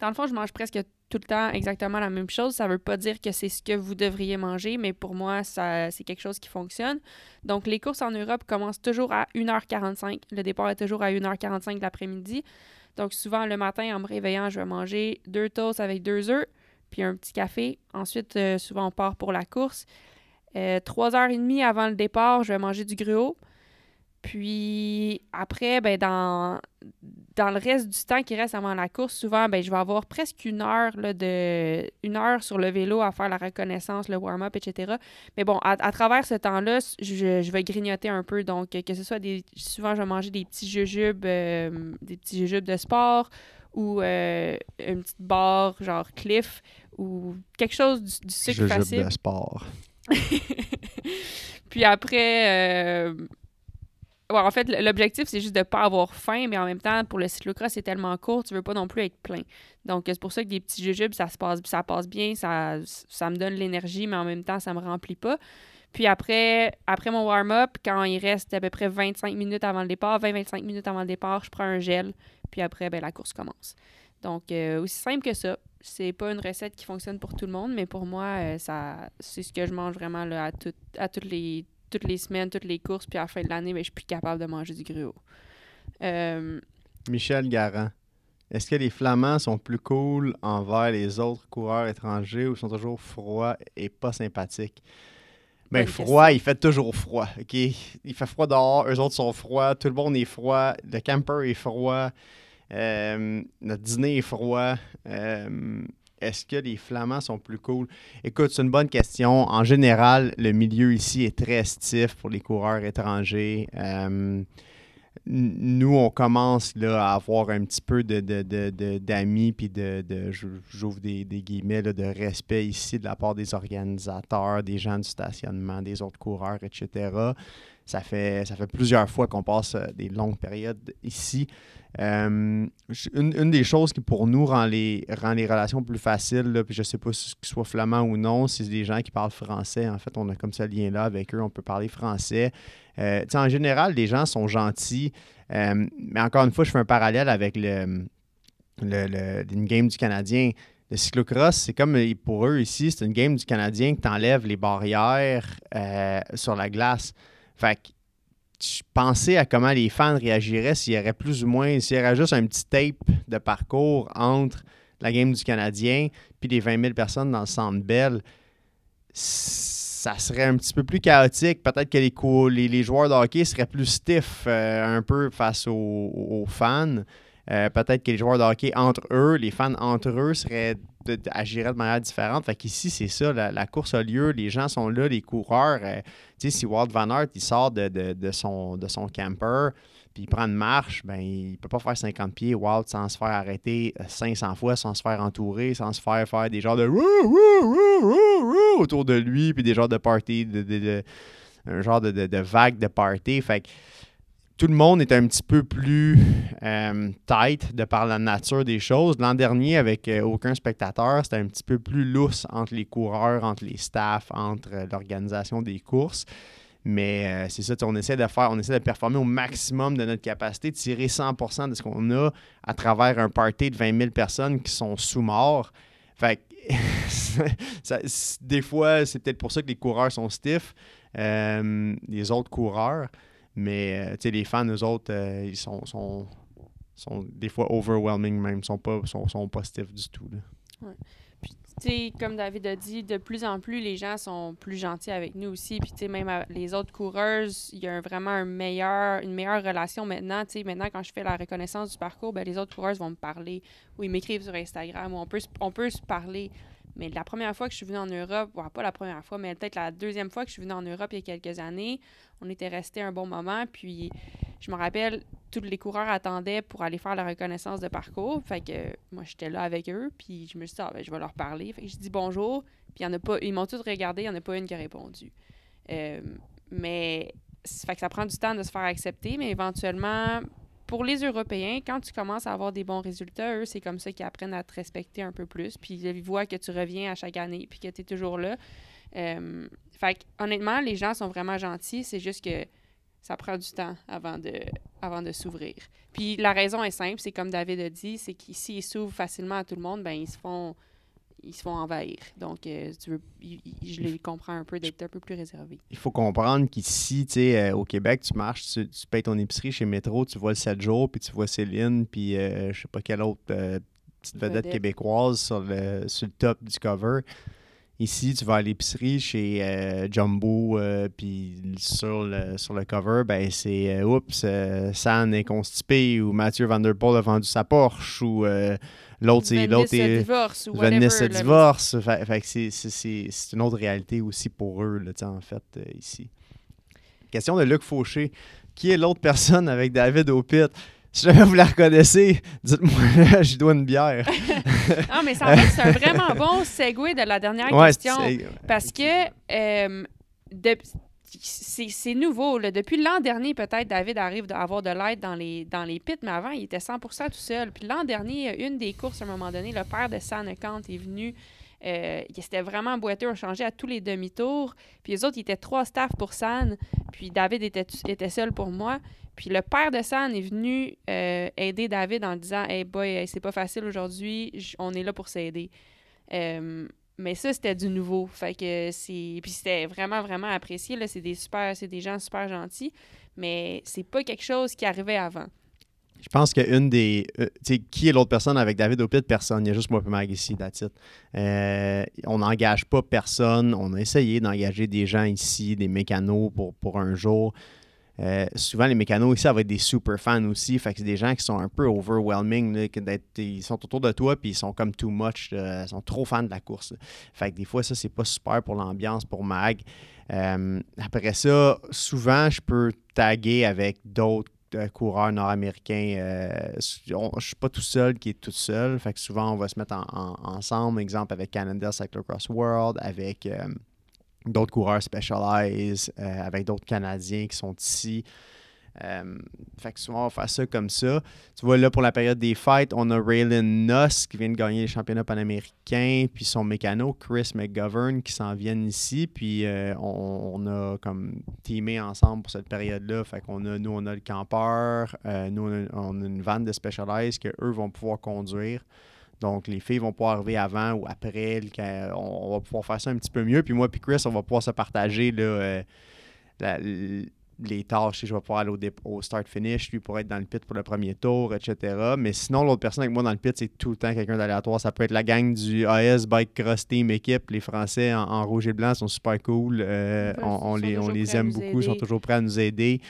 dans le fond, je mange presque tout le temps exactement la même chose. Ça ne veut pas dire que c'est ce que vous devriez manger, mais pour moi, ça, c'est quelque chose qui fonctionne. Donc, les courses en Europe commencent toujours à 1h45. Le départ est toujours à 1h45 de l'après-midi. Donc, souvent, le matin, en me réveillant, je vais manger deux toasts avec deux œufs, puis un petit café. Ensuite, euh, souvent, on part pour la course. Euh, trois heures et demie avant le départ, je vais manger du gruau. Puis après, ben dans, dans le reste du temps qui reste avant la course, souvent, ben, je vais avoir presque une heure, là, de, une heure sur le vélo à faire la reconnaissance, le warm-up, etc. Mais bon, à, travers ce temps-là, je, je, vais grignoter un peu. Donc, que ce soit des. Souvent, je vais manger des petits jujubes, euh, des petits jujubes de sport ou euh, une petite barre, genre Cliff, ou quelque chose du, du sucre jujube facile. de sport. Puis après, euh, Ouais, en fait, l'objectif, c'est juste de ne pas avoir faim, mais en même temps, pour le cyclocross, c'est tellement court, tu veux pas non plus être plein. Donc, c'est pour ça que des petits jujubes, ça se passe, ça passe bien, ça, ça me donne l'énergie, mais en même temps, ça me remplit pas. Puis après, après mon warm-up, quand il reste à peu près 25 minutes avant le départ, 20-25 minutes avant le départ, je prends un gel, puis après, ben, la course commence. Donc, euh, aussi simple que ça. C'est pas une recette qui fonctionne pour tout le monde, mais pour moi, euh, ça c'est ce que je mange vraiment là, à, tout, à toutes les toutes les semaines, toutes les courses, puis à la fin de l'année, ben, je suis plus capable de manger du gruau. Euh, Michel Garand. Est-ce que les Flamands sont plus cool envers les autres coureurs étrangers ou sont toujours froids et pas sympathiques? Ben, froid, il fait toujours froid, OK? Il fait froid dehors, eux autres sont froids, tout le monde est froid, le camper est froid, euh, notre dîner est froid. Euh, est-ce que les Flamands sont plus cool? Écoute, c'est une bonne question. En général, le milieu ici est très stiff pour les coureurs étrangers. Euh, nous, on commence là, à avoir un petit peu d'amis, de, de, puis de, j'ouvre des, guillemets, de respect ici de la part des organisateurs, des gens du stationnement, des autres coureurs, etc. Ça fait, ça fait plusieurs fois qu'on passe euh, des longues périodes ici. Euh, une, des choses qui pour nous rend les, rend les relations plus faciles, puis je ne sais pas si ce soit flamand ou non, c'est des gens qui parlent français. En fait, on a comme ce lien-là avec eux, on peut parler français. Euh, en général, les gens sont gentils, euh, mais encore une fois, je fais un parallèle avec le, le, une game du Canadien. Le cyclocross, c'est comme pour eux ici, c'est une game du Canadien qui t'enlève les barrières sur la glace. Fait que penser à comment les fans réagiraient s'il y aurait plus ou moins, s'il y aurait juste un petit tape de parcours entre la game du Canadien puis les 20 000 personnes dans le centre Bell. Ça serait un petit peu plus chaotique. Peut-être que les, les, joueurs de hockey seraient plus stiff euh, un peu face aux, fans. Euh, peut-être que les joueurs de hockey entre eux, les fans entre eux seraient de, agiraient de manière différente. Fait qu'ici, c'est ça, la, course a lieu, les gens sont là, les coureurs. Euh, tu sais, si Walt Van Aert, il sort de, son, de son camper, puis il prend une marche, ben il peut pas faire 50 pieds, Walt, sans se faire arrêter 500 fois, sans se faire entourer, sans se faire faire des genres de autour de lui, puis des genres de party, de, un genre de, de, vague de party. Fait que tout le monde est un petit peu plus euh, tight de par la nature des choses. L'an dernier, avec euh, aucun spectateur, c'était un petit peu plus lousse entre les coureurs, entre les staffs, entre euh, l'organisation des courses. Mais c'est ça, on essaie de faire, on essaie de performer au maximum de notre capacité, de tirer 100% de ce qu'on a à travers un party de 20 000 personnes qui sont sous mort. Fait des fois, c'est peut-être pour ça que les coureurs sont stiffs, les autres coureurs. Mais euh, les fans, eux autres, euh, ils sont, sont, sont, des fois overwhelming même. Ils sont pas, sont, sont pas stiff du tout. Là. Puis, tu sais, comme David a dit, de plus en plus, les gens sont plus gentils avec nous aussi. Puis, même les autres coureuses, il y a vraiment un meilleur, une meilleure relation maintenant. Maintenant, quand je fais la reconnaissance du parcours, ben, les autres coureuses vont me parler ou ils m'écrivent sur Instagram ou on peut, on peut se parler. Mais la première fois que je suis venue en Europe, pas la première fois, mais peut-être la deuxième fois que je suis venue en Europe il y a quelques années, on était resté un bon moment. Puis je me rappelle, tous les coureurs attendaient pour aller faire la reconnaissance de parcours. Fait que moi, j'étais là avec eux. Puis je me suis dit, ah, ben, je vais leur parler. Fait que je dis bonjour. Puis y en a pas, ils m'ont tous regardé, il n'y en a pas une qui a répondu. Euh, mais fait que ça prend du temps de se faire accepter, mais éventuellement, pour les Européens, quand tu commences à avoir des bons résultats, eux, c'est comme ça qu'ils apprennent à te respecter un peu plus. Puis ils voient que tu reviens à chaque année, puis que tu es toujours là. Euh, fait honnêtement, les gens sont vraiment gentils. C'est juste que ça prend du temps avant de, avant de s'ouvrir. Puis la raison est simple, c'est comme David a dit, c'est qu'ici, ils s'ouvrent facilement à tout le monde, ben ils se font ils se font envahir. Donc, euh, tu veux, je les comprends un peu d'être un peu plus réservé. Il faut comprendre qu'ici, tu sais, euh, au Québec, tu marches, tu, payes ton épicerie chez Métro, tu vois le 7 jours, puis tu vois Céline, puis euh, je sais pas quelle autre petite vedette, québécoise sur le, sur le top du cover. Ici, tu vas à l'épicerie chez Jumbo, puis sur le, sur le cover, ben c'est Oups, San est constipé, ou Mathieu Van Der Poel a vendu sa Porsche, ou L'autre, c'est. L'autre est. divorce ou se divorce. Fait, fait c'est une autre réalité aussi pour eux, là, en fait, euh, ici. Question de Luc Fauché. Qui est l'autre personne avec David au pit? Si jamais vous la reconnaissez, dites-moi, je dois une bière. non, mais ça, c'est un vraiment bon segue de la dernière question. Parce que euh, c'est nouveau. Depuis l'an dernier, peut-être, David arrive à avoir de l'aide dans les, dans les pits, mais avant, il était 100 tout seul. Puis l'an dernier, une des courses, à un moment donné, le père de Sanekant est venu. Euh, c'était vraiment boiteux, on changeait à tous les demi-tours. Puis les autres, ils étaient trois staffs pour San. Puis David était, seul pour moi. Puis le père de San est venu euh, aider David en disant Hey boy, c'est pas facile aujourd'hui, on est là pour s'aider. Euh, mais ça, c'était du nouveau. Fait que c'est. Puis c'était vraiment, vraiment apprécié. Là. C'est des super. C'est des gens super gentils. Mais c'est pas quelque chose qui arrivait avant. Je pense qu'une des. Euh, tu sais, qui est l'autre personne avec David Opit? Personne. Il y a juste moi et Mag ici, that's euh, on n'engage pas personne. On a essayé d'engager des gens ici, des mécanos pour, pour un jour. Euh, souvent, les mécanos ici, ça va être des super fans aussi. Fait que c'est des gens qui sont un peu overwhelming. ils sont autour de toi puis ils sont comme too much. ils sont trop fans de la course. Fait que des fois, ça, c'est pas super pour l'ambiance, pour Mag. Euh, après ça, souvent, je peux taguer avec d'autres euh, coureurs nord-américains. je suis pas tout seul qui est tout seul. Fait que souvent, on va se mettre ensemble. Exemple avec Canada Cyclocross World, avec d'autres coureurs Specialized, euh, avec d'autres Canadiens qui sont ici. Euh, fait que souvent, on va faire ça comme ça. Tu vois, là, pour la période des fêtes, on a Raylan Nuss qui vient de gagner les championnats panaméricains, puis son mécano, Chris McGovern, qui s'en viennent ici. Puis euh, on, a comme teamé ensemble pour cette période-là. Fait qu'on a, nous, on a le campeur, nous, on a, une vanne de Specialized qu'eux vont pouvoir conduire. Donc, les filles vont pouvoir arriver avant ou après. On, va pouvoir faire ça un petit peu mieux. Puis moi puis Chris, on va pouvoir se partager là, euh, les tâches. Je vais pouvoir aller au, start-finish, lui pour être dans le pit pour le premier tour, etc. Mais sinon, l'autre personne avec moi dans le pit, c'est tout le temps quelqu'un d'aléatoire. Ça peut être la gang du AS Bike Cross Team équipe. Les Français en, rouge et blanc sont super cool. Euh, on, les, on les aime beaucoup, ils sont toujours prêts à nous aider.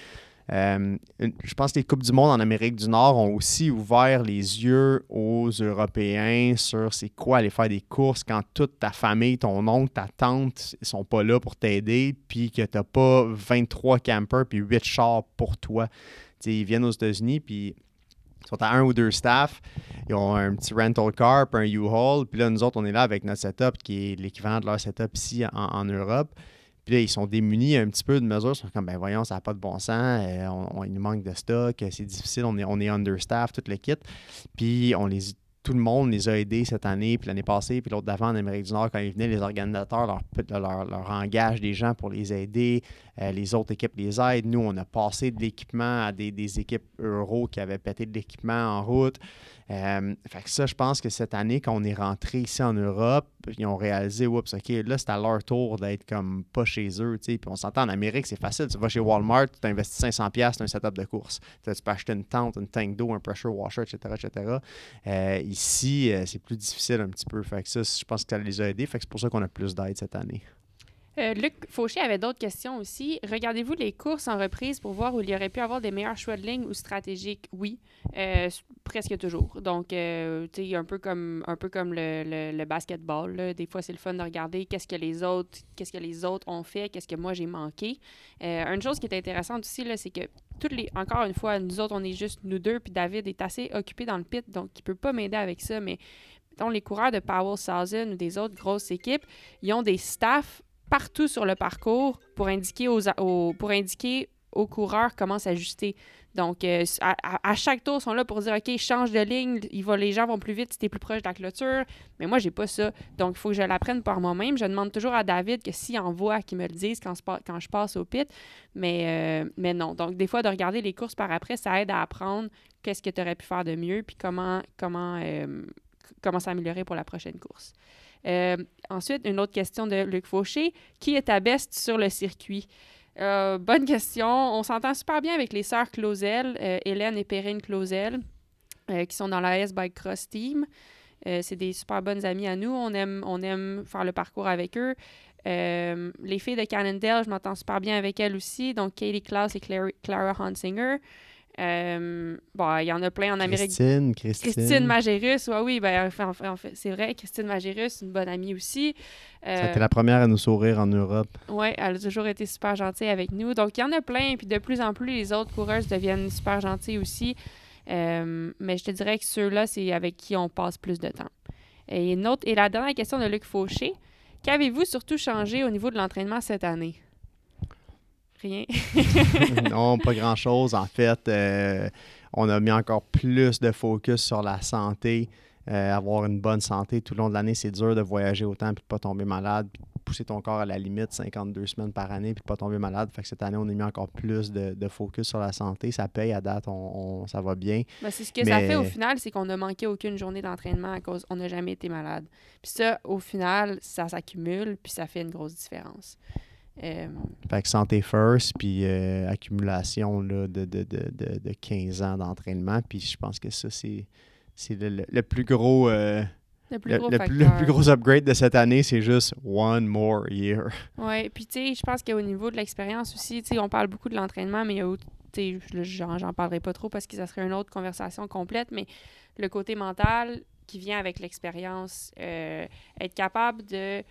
Euh, je pense que les Coupes du Monde en Amérique du Nord ont aussi ouvert les yeux aux Européens sur c'est quoi aller faire des courses quand toute ta famille, ton oncle, ta tante ne sont pas là pour t'aider, puis que tu n'as pas 23 campers puis 8 chars pour toi. ils viennent aux États-Unis, puis ils sont à un ou deux staff. Ils ont un petit rental car, puis un U-Haul. Puis là, nous autres, on est là avec notre setup qui est l'équivalent de leur setup ici en Europe. Puis là, ils sont démunis un petit peu de mesures. Ils sont comme, ben voyons, ça n'a pas de bon sens. Euh, on, il nous manque de stock. C'est difficile. On est, on est understaff, tout le kit. Puis on les tout le monde les a aidés cette année, puis l'année passée, puis l'autre d'avant en Amérique du Nord, quand ils venaient, les organisateurs leur, leur, leur engagent des gens pour les aider. Euh, les autres équipes les aident. Nous, on a passé de l'équipement à des, des, équipes euro qui avaient pété de l'équipement en route. Euh, fait que ça, je pense que cette année, quand on est rentré ici en Europe, ils ont réalisé, oups, OK, là, c'est à leur tour d'être comme pas chez eux. Puis on s'entend en Amérique, c'est facile. Tu vas chez Walmart, tu investis 500$ dans un setup de course. Tu peux acheter une tente, une tank d'eau, un pressure washer, etc. etc. Euh, ici, euh, c'est plus difficile un petit peu. Fait que ça, je pense que ça les a aidés. Fait que c'est pour ça qu'on a plus d'aide cette année. Euh, Luc Fauché avait d'autres questions aussi. Regardez-vous les courses en reprise pour voir où il y aurait pu avoir des meilleurs choix de ligne ou stratégiques? Oui, euh, presque toujours. Donc, euh, tu sais, un peu comme, un peu comme le, le, le basketball. là. Des fois, c'est le fun de regarder qu'est-ce que les autres, qu'est-ce que les autres ont fait, qu'est-ce que moi j'ai manqué. Euh, une chose qui est intéressante aussi, c'est que toutes les, encore une fois, nous autres, on est juste nous deux, puis David est assez occupé dans le pit, donc il peut pas m'aider avec ça, mais les coureurs de Powell Thousand ou des autres grosses équipes, ils ont des staffs partout sur le parcours pour indiquer aux, pour indiquer aux coureurs comment s'ajuster. Donc, euh, à, à- chaque tour, ils sont là pour dire OK, change de ligne, les gens vont plus vite si tu es plus proche de la clôture. Mais moi, j'ai pas ça. Donc, il faut que je l'apprenne par moi-même. Je demande toujours à David que s'il en voit, qu'il me le dise quand je passe au pit. Mais, euh, mais non. Donc, des fois, de regarder les courses par après, ça aide à apprendre qu'est-ce que tu aurais pu faire de mieux puis comment, comment, euh, comment s'améliorer pour la prochaine course. Euh, ensuite, une autre question de Luc Fauché. Qui est ta best sur le circuit? Euh, bonne question. On s'entend super bien avec les sœurs Clausel, euh, Hélène et Perrine Clausel, qui sont dans la S-Bike Cross Team. C'est des super bonnes amies à nous. On aime, on aime faire le parcours avec eux. Les filles de Cannondale, je m'entends super bien avec elles aussi. Donc, Katie Klaus et Clara Hansinger. Euh, bon, il y en a plein en Amérique Christine, Christine. Christine Magérus, ouais, oui, ben, enfin, en fait, c'est vrai, Christine Magérus, une bonne amie aussi. A Euh, la première à nous sourire en Europe. oui, elle a toujours été super gentille avec nous. Donc, il y en a plein, puis de plus en plus, les autres coureuses deviennent super gentilles aussi. Euh, mais je te dirais que ceux-là, c'est avec qui on passe plus de temps. Et, une autre, et la dernière question de Luc Fauché. Qu'avez-vous surtout changé au niveau de l'entraînement cette année? Rien. non, pas grand-chose. En fait, euh, on a mis encore plus de focus sur la santé. Euh, avoir une bonne santé tout le long de l'année, c'est dur de voyager autant et de ne pas tomber malade. puis de pousser ton corps à la limite 52 semaines par année puis de pas tomber malade. Fait que cette année, on a mis encore plus de, de focus sur la santé. Ça paye à date, on, on- ça va bien. Ben, c'est ce que ça fait au final, c'est qu'on n'a manqué aucune journée d'entraînement à cause on n'a jamais été malade. Puis ça, au final, ça s'accumule, puis ça fait une grosse différence. Euh, Fait que santé first, puis euh, accumulation là, de, de, de, de, de 15 ans d'entraînement. Puis je pense que ça, c'est, c'est le, le- le plus gros. euh, le plus gros le facteur. plus, le plus gros upgrade de cette année, c'est juste one more year. Oui, puis tu sais, je pense qu'au niveau de l'expérience aussi, tu sais, on parle beaucoup de l'entraînement, mais il y a j'en, j'en parlerai pas trop parce que ça serait une autre conversation complète, mais le côté mental qui vient avec l'expérience, être capable de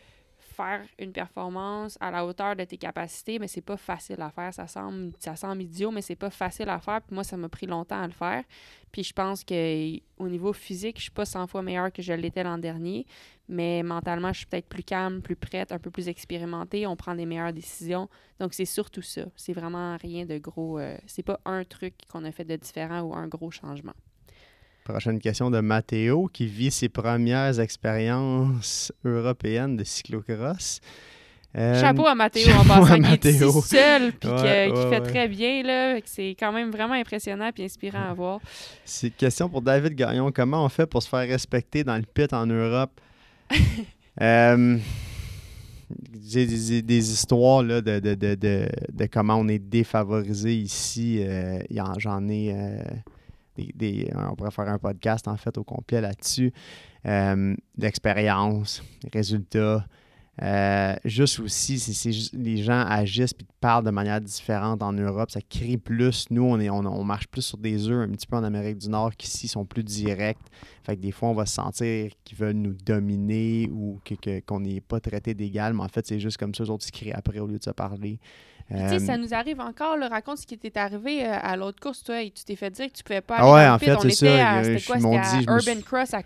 faire une performance à la hauteur de tes capacités, mais c'est pas facile à faire. Ça semble, ça semble idiot, mais c'est pas facile à faire. Puis moi, ça m'a pris longtemps à le faire. Puis je pense que au niveau physique, je suis pas 100 fois meilleure que je l'étais l'an dernier, mais mentalement, je suis peut-être plus calme, plus prête, un peu plus expérimentée. On prend des meilleures décisions. Donc c'est surtout ça. C'est vraiment rien de gros. euh, c'est pas un truc qu'on a fait de différent ou un gros changement. Prochaine question de Mathéo, qui vit ses premières expériences européennes de cyclocross. Euh, Chapeau à Mathéo en passant, qui est ici seul, puis Ouais, qui fait ouais. très bien. là. C'est quand même vraiment impressionnant et inspirant à voir. C'est une question pour David Gagnon. Comment on fait pour se faire respecter dans le pit en Europe? Euh, J'ai des, des histoires là, de, de, de, de, comment on est défavorisé ici. Euh, J'en ai. Euh, on pourrait faire un podcast en fait au complet là-dessus. Euh, L'expérience, les résultats. Euh, juste aussi, juste- les gens agissent et parlent de manière différente en Europe. Ça crie plus. Nous, on, marche plus sur des œufs un petit peu en Amérique du Nord qu'ici, sont plus directs. Fait que des fois, on va se sentir qu'ils veulent nous dominer ou qu'on n'est pas traité d'égal. Mais en fait, c'est juste comme ça, eux autres, ils crient après au lieu de se parler. Puis, Tu sais, Euh, ça nous arrive encore. là. raconte ce qui t'est arrivé euh, à l'autre course, toi. et Tu t'es fait dire que tu pouvais pas Ah aller ouais, dans le en pit. fait, On c'est était ça. à, Euh, c'était quoi? ils C'était m'ont à suis- Urban Cross à.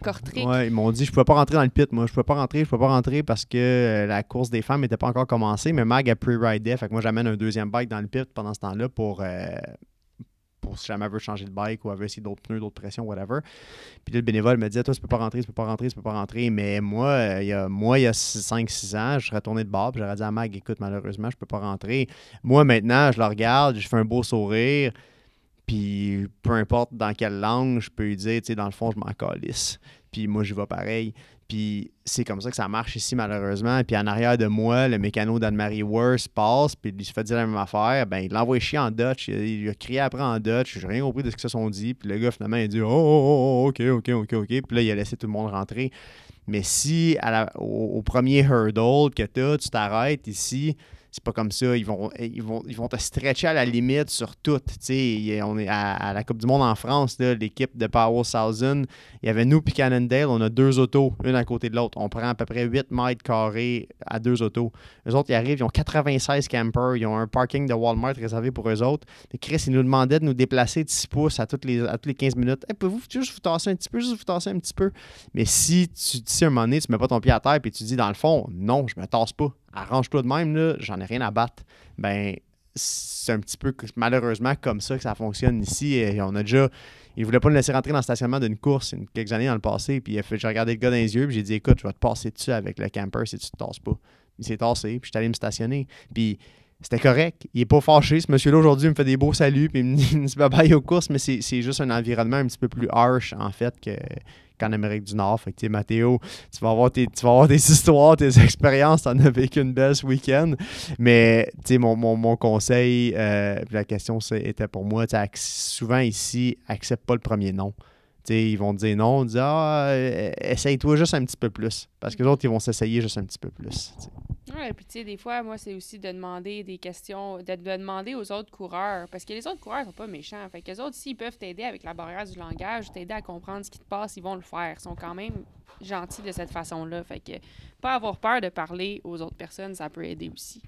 Ouais, ils m'ont dit je pouvais pas rentrer dans le pit, moi. Je pouvais pas rentrer, je pouvais pas rentrer parce que euh, la course des femmes n'était pas encore commencée, mais Mag a pre-ridé. Fait que moi, j'amène un deuxième bike dans le pit pendant ce temps-là pour, euh, si jamais elle veut changer de bike ou elle veut essayer d'autres pneus, d'autres pressions, whatever. Puis le bénévole me disait Toi, tu peux pas rentrer, tu peux pas rentrer, tu peux pas rentrer. Mais moi, euh, il y a, moi, il y a 5-6 ans, je serais tourné de bord, puis j'aurais dit à Mag Écoute, malheureusement, je peux pas rentrer. Moi, maintenant, je la regarde, je fais un beau sourire. Puis peu importe dans quelle langue, je peux lui dire, tu sais, dans le fond, je m'en calisse. Puis moi, j'y vais pareil. Puis c'est comme ça que ça marche ici, malheureusement. Puis en arrière de moi, le mécano d'Anne-Marie Worth passe, puis il se fait dire la même affaire. Ben, il l'envoie chier en Dutch. Il, a crié après en Dutch. J'ai rien compris de ce qu'ils se sont dit. Puis le gars, finalement, il dit oh, oh, oh, OK, OK, OK, OK. Puis là, il a laissé tout le monde rentrer. Mais si au, premier hurdle que tu as, tu t'arrêtes ici, c'est pas comme ça. Ils vont, ils vont, ils vont te stretcher à la limite sur tout. on est à, la Coupe du Monde en France, l'équipe de Power Thousand. Il y avait nous puis Cannondale. On a deux autos, une à côté de l'autre. On prend à peu près 8 mètres carrés à deux autos. Les autres, ils arrivent, ils ont 96 campers. Ils ont un parking de Walmart réservé pour eux autres. Chris, ils nous demandaient de nous déplacer de 6 pouces à toutes les, à les 15 minutes. Hey, pouvez-vous juste vous tasser un petit peu, juste vous tasser un petit peu? Mais si tu dis à un moment donné, tu mets pas ton pied à terre et tu dis dans le fond, non, je me tasse pas arrange-toi de même, là, j'en ai rien à battre. Ben, c'est un petit peu malheureusement comme ça que ça fonctionne ici. Et on a déjà. Il voulait pas nous laisser rentrer dans le stationnement d'une course quelques années dans le passé. Puis j'ai regardé le gars dans les yeux, puis j'ai dit écoute, je vais te passer dessus avec le camper si tu te tasses pas. Il s'est tassé, puis je suis allé me stationner. Puis c'était correct. Il est pas fâché. Ce monsieur-là, aujourd'hui, me fait des beaux saluts, puis il me dit bye bye aux courses, mais c'est juste un environnement un petit peu plus harsh, en fait, que, en Amérique du Nord. Fait que, Mathéo, tu vas, avoir tes, tu vas avoir des histoires, tes expériences, tu en as vécu une belle ce week-end. Mais, tu sais, mon, mon, conseil, euh, la question était pour moi, souvent ici, accepte pas le premier nom. ils vont te dire non, on dit Ah, euh, essaye-toi juste un petit peu plus. Parce que les autres, ils vont s'essayer juste un petit peu plus. Ouais, puis tu sais, des fois, moi, c'est aussi de demander des questions, de, demander aux autres coureurs. Parce que les autres coureurs sont pas méchants. Fait que les autres, s'ils peuvent t'aider avec la barrière du langage, t'aider à comprendre ce qui te passe, ils vont le faire. Ils sont quand même gentils de cette façon-là. Fait que pas avoir peur de parler aux autres personnes, ça peut aider aussi.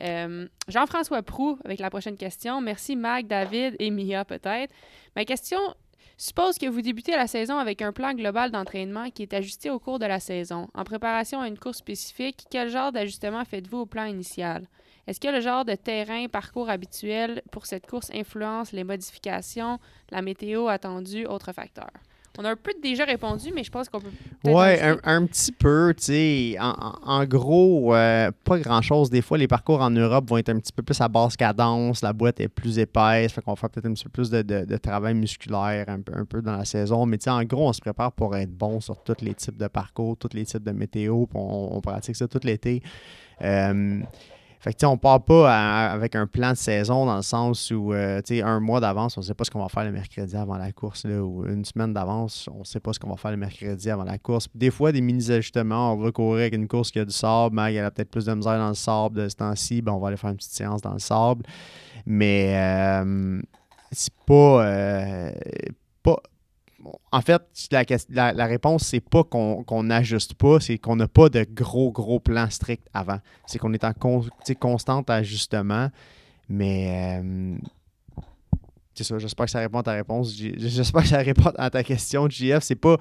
Euh, Jean-François Prou, avec la prochaine question. Merci Mag, David et Mia, peut-être. Ma question Suppose que vous débutez la saison avec un plan global d'entraînement qui est ajusté au cours de la saison. En préparation à une course spécifique, quel genre d'ajustement faites-vous au plan initial? Est-ce que le genre de terrain, parcours habituel pour cette course influence les modifications, la météo attendue, autres facteurs? On a un peu déjà répondu, mais je pense qu'on peut. Ouais, un, petit peu, tu sais. En, gros, euh, pas grand-chose. Des fois, les parcours en Europe vont être un petit peu plus à basse cadence, la boîte est plus épaisse, fait qu'on va faire peut-être un petit peu plus de, travail musculaire un peu, un peu dans la saison. Mais tu sais, en gros, on se prépare pour être bon sur tous les types de parcours, tous les types de météo, on, on pratique ça tout l'été. Euh, fait que, on part pas avec un plan de saison dans le sens où, euh, un mois d'avance, on sait pas ce qu'on va faire le mercredi avant la course, ou une semaine d'avance, on sait pas ce qu'on va faire le mercredi avant la course. Des fois, des mini-ajustements, on va courir avec une course qui a du sable, mais elle a peut-être plus de misère dans le sable de ce temps-ci, ben, on va aller faire une petite séance dans le sable. Mais euh, c'est pas, euh, pas, en fait, la, la, réponse, c'est pas qu'on n'ajuste pas, c'est qu'on n'a pas de gros, gros plans stricts avant. C'est qu'on est en constant ajustement. Mais euh, c'est ça, j'espère que ça répond à ta réponse. J'espère que ça répond à ta question, JF. C'est pas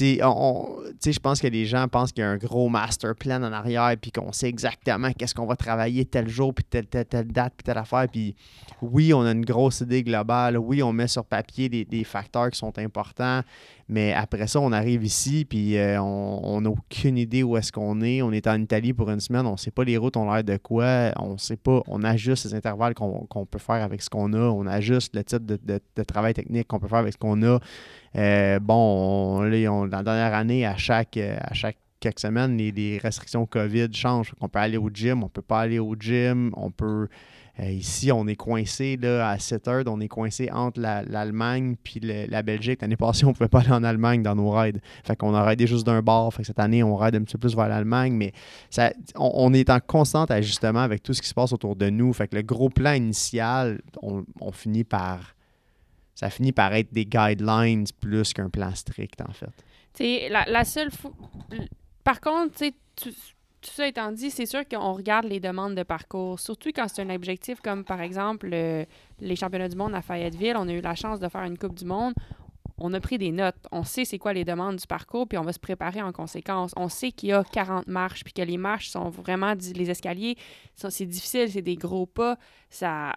je pense que les gens pensent qu'il y a un gros master plan en arrière, puis qu'on sait exactement qu'est-ce qu'on va travailler tel jour, puis telle, telle, date, puis telle affaire. Puis oui, on a une grosse idée globale. Oui, on met sur papier des, facteurs qui sont importants. Mais après ça, on arrive ici, puis euh, on n'a aucune idée où est-ce qu'on est. On est en Italie pour une semaine, on ne sait pas les routes ont l'air de quoi. On sait pas. On ajuste les intervalles qu'on peut faire avec ce qu'on a. On ajuste le type de travail technique qu'on peut faire avec ce qu'on a. Euh, bon, on, dans la dernière année, à chaque, euh, à chaque quelques semaines, les, restrictions COVID changent. On peut aller au gym, on peut pas aller au gym, on peut. Euh, ici, on est coincé là, à 7 heures, on est coincé entre l'Allemagne puis la Belgique. L'année passée, on ne pouvait pas aller en Allemagne dans nos raids. Fait qu'on a raidé juste d'un bord. Fait que cette année, on raide un petit peu plus vers l'Allemagne, mais ça, on, est en constant ajustement avec tout ce qui se passe autour de nous. Fait que le gros plan initial, on finit par ça finit par être des guidelines plus qu'un plan strict, en fait. Tu la, la seule. Par contre, tu tout, ça étant dit, c'est sûr qu'on regarde les demandes de parcours, surtout quand c'est un objectif comme, par exemple, les championnats du monde à Fayetteville. On a eu la chance de faire une Coupe du monde. On a pris des notes. On sait c'est quoi les demandes du parcours, puis on va se préparer en conséquence. On sait qu'il y a 40 marches, puis que les marches sont vraiment... Les escaliers, c'est difficile, c'est des gros pas. Ça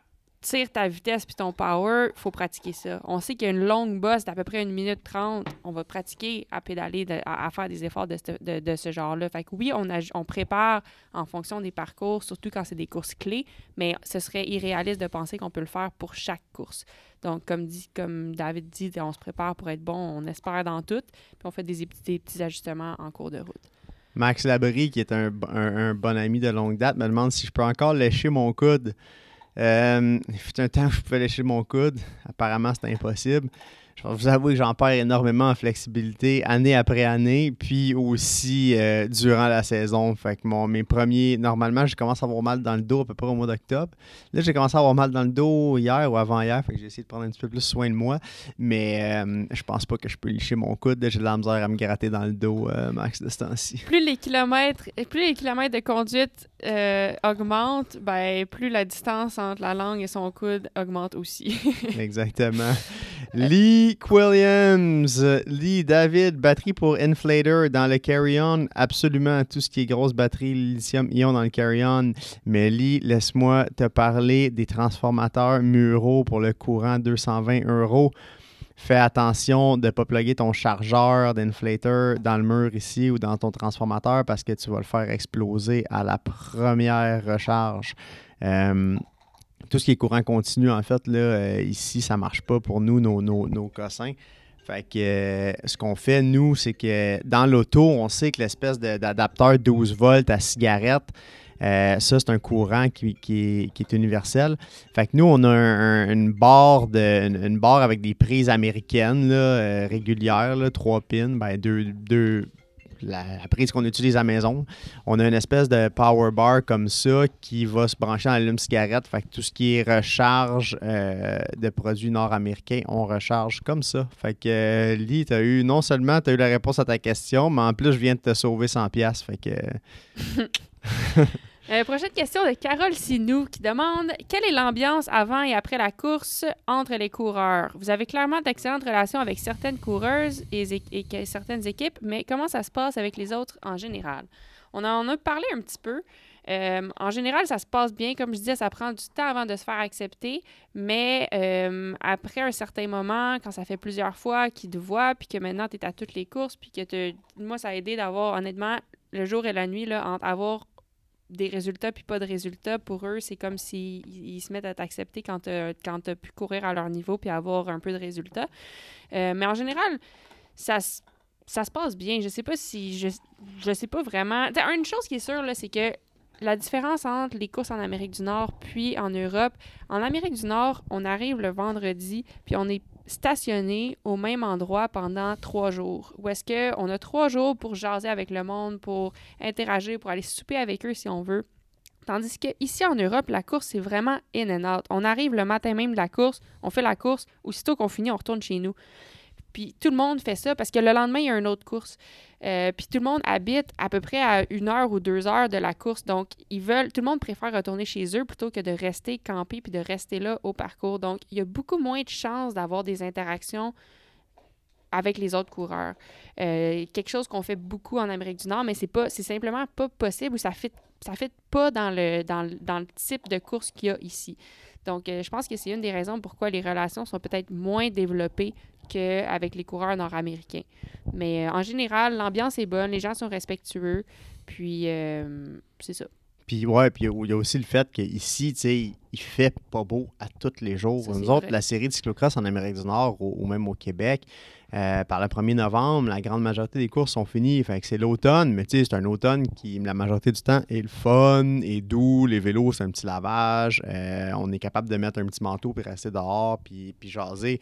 tires ta vitesse puis ton power, il faut pratiquer ça. On sait qu'il y a une longue bosse d'à peu près une minute trente. On va pratiquer à pédaler, à, faire des efforts de, ce, genre-là. Fait que oui, on, prépare en fonction des parcours, surtout quand c'est des courses clés, mais ce serait irréaliste de penser qu'on peut le faire pour chaque course. Donc, comme, dit, comme David dit, on se prépare pour être bon, on espère dans tout, puis on fait des, petits ajustements en cours de route. Max Labrie, qui est un, un, bon ami de longue date, me demande si je peux encore lécher mon coude. Euh, il fut un temps où je pouvais lécher mon coude. Apparemment, c'était impossible je vais vous avouer que j'en perds énormément en flexibilité année après année, puis aussi euh, durant la saison. Fait que mon, mes premiers, normalement, je commence à avoir mal dans le dos à peu près au mois d'octobre. Là, j'ai commencé à avoir mal dans le dos hier ou avant-hier, fait que j'ai essayé de prendre un petit peu plus soin de moi. Mais euh, je pense pas que je peux licher mon coude. J'ai de la misère à me gratter dans le dos, euh, Max, de ce temps-ci. Plus les kilomètres, plus les kilomètres de conduite augmentent, ben, plus la distance entre la langue et son coude augmente aussi. Exactement. Lee Williams, Lee David, batterie pour Inflator dans le Carry-On. Absolument tout ce qui est grosse batterie lithium-ion dans le Carry-On. Mais Lee, laisse-moi te parler des transformateurs muraux pour le courant 220 euros. Fais attention de ne pas plugger ton chargeur d'inflator dans le mur ici ou dans ton transformateur parce que tu vas le faire exploser à la première recharge. Euh, tout ce qui est courant continu, en fait, là, euh, ici, ça ne marche pas pour nous, nos, nos, cossins. Fait que euh, ce qu'on fait, nous, c'est que dans l'auto, on sait que l'espèce d'adapteur 12 volts à cigarette, euh, ça, c'est un courant qui, est, universel. Fait que nous, on a une, barre de, une, barre avec des prises américaines là, régulières, là, trois pins, ben, deux, deux, la, prise qu'on utilise à la maison. On a une espèce de power bar comme ça qui va se brancher dans l'allume cigarette. Fait que tout ce qui est recharge euh, de produits nord-américains, on recharge comme ça. Fait que euh, Lee, eu non seulement tu as eu la réponse à ta question, mais en plus je viens de te sauver 100 pièces. Fait que Euh, prochaine question de Carole Sinou qui demande Quelle est l'ambiance avant et après la course entre les coureurs? Vous avez clairement d'excellentes relations avec certaines coureuses et, certaines équipes, mais comment ça se passe avec les autres en général? On en a parlé un petit peu. Euh, en général, ça se passe bien. Comme je disais, ça prend du temps avant de se faire accepter. Mais euh, après un certain moment, quand ça fait plusieurs fois qu'ils te voient, puis que maintenant tu es à toutes les courses, puis que moi, ça a aidé d'avoir, honnêtement, le jour et la nuit, là, entre avoir des résultats puis pas de résultats, pour eux, c'est comme s'ils se mettent à t'accepter quand tu as, pu courir à leur niveau puis avoir un peu de résultats. Euh, mais en général, ça, ça se passe bien. Je sais pas si. Je, je sais pas vraiment. une chose qui est sûre, c'est que la différence entre les courses en Amérique du Nord puis en Europe, en Amérique du Nord, on arrive le vendredi puis on est stationner au même endroit pendant trois jours. Ou est-ce qu'on a trois jours pour jaser avec le monde, pour interagir, pour aller souper avec eux si on veut. Tandis que ici en Europe, la course, c'est vraiment in and out. On arrive le matin même de la course, on fait la course, aussitôt qu'on finit, on retourne chez nous. Puis tout le monde fait ça parce que le lendemain, il y a une autre course. Euh, puis tout le monde habite à peu près à une heure ou deux heures de la course. Donc, ils veulent, tout le monde préfère retourner chez eux plutôt que de rester campé puis de rester là au parcours. Donc, il y a beaucoup moins de chances d'avoir des interactions avec les autres coureurs. Euh, quelque chose qu'on fait beaucoup en Amérique du Nord, mais c'est pas, c'est simplement pas possible ou ça fait, ça fait pas dans, dans le type de course qu'il y a ici. Donc, euh, je pense que c'est une des raisons pourquoi les relations sont peut-être moins développées qu'avec les coureurs nord-américains. Mais euh, en général, l'ambiance est bonne, les gens sont respectueux, puis euh, c'est ça. Puis ouais, puis il y a aussi le fait qu'ici, tu sais, il fait pas beau à tous les jours. Nous autres, la série de cyclocross en Amérique du Nord ou, même au Québec, euh, par le 1er novembre, la grande majorité des courses sont finies. Fait que c'est l'automne, mais tu sais, c'est un automne qui, la majorité du temps, est le fun, est doux. Les vélos, c'est un petit lavage. on est capable de mettre un petit manteau puis rester dehors puis, puis jaser.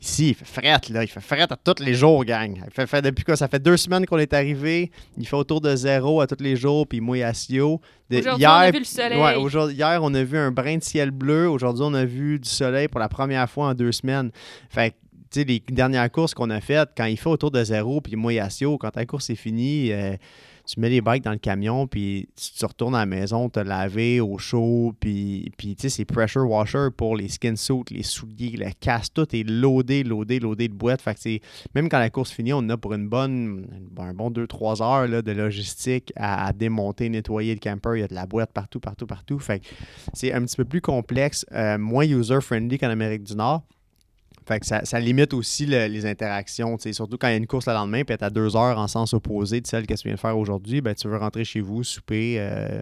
Ici, il fait fret, là. Il fait fret à tous les jours, gang. Il fait depuis quoi? Ça fait deux semaines qu'on est arrivé. Il fait autour de zéro à tous les jours, puis moi à Sio. Aujourd'hui, on a vu le soleil. Ouais, hier, on a vu un brin de ciel bleu. Aujourd'hui, on a vu du soleil pour la première fois en deux semaines. Fait sais, les dernières courses qu'on a faites, quand il fait autour de zéro, puis moi, Yassio, quand ta course est finie, euh, tu mets les bikes dans le camion, puis tu, retournes à la maison, te laver au chaud, puis, puis tu sais, c'est pressure washer pour les skin suits, les souliers, le casque, tout est loadé, loadé, loadé de boîtes. Fait que même quand la course finit, on a pour une bonne, un bon 2-3 heures là, de logistique à, démonter, nettoyer le camper. Il y a de la boîte partout, partout, partout. Fait c'est un petit peu plus complexe, euh, moins user-friendly qu'en Amérique du Nord. Fait que ça, limite aussi les interactions. Surtout quand il y a une course le lendemain, puis tu à deux heures en sens opposé de celle que tu viens de faire aujourd'hui, ben, tu veux rentrer chez vous, souper, euh,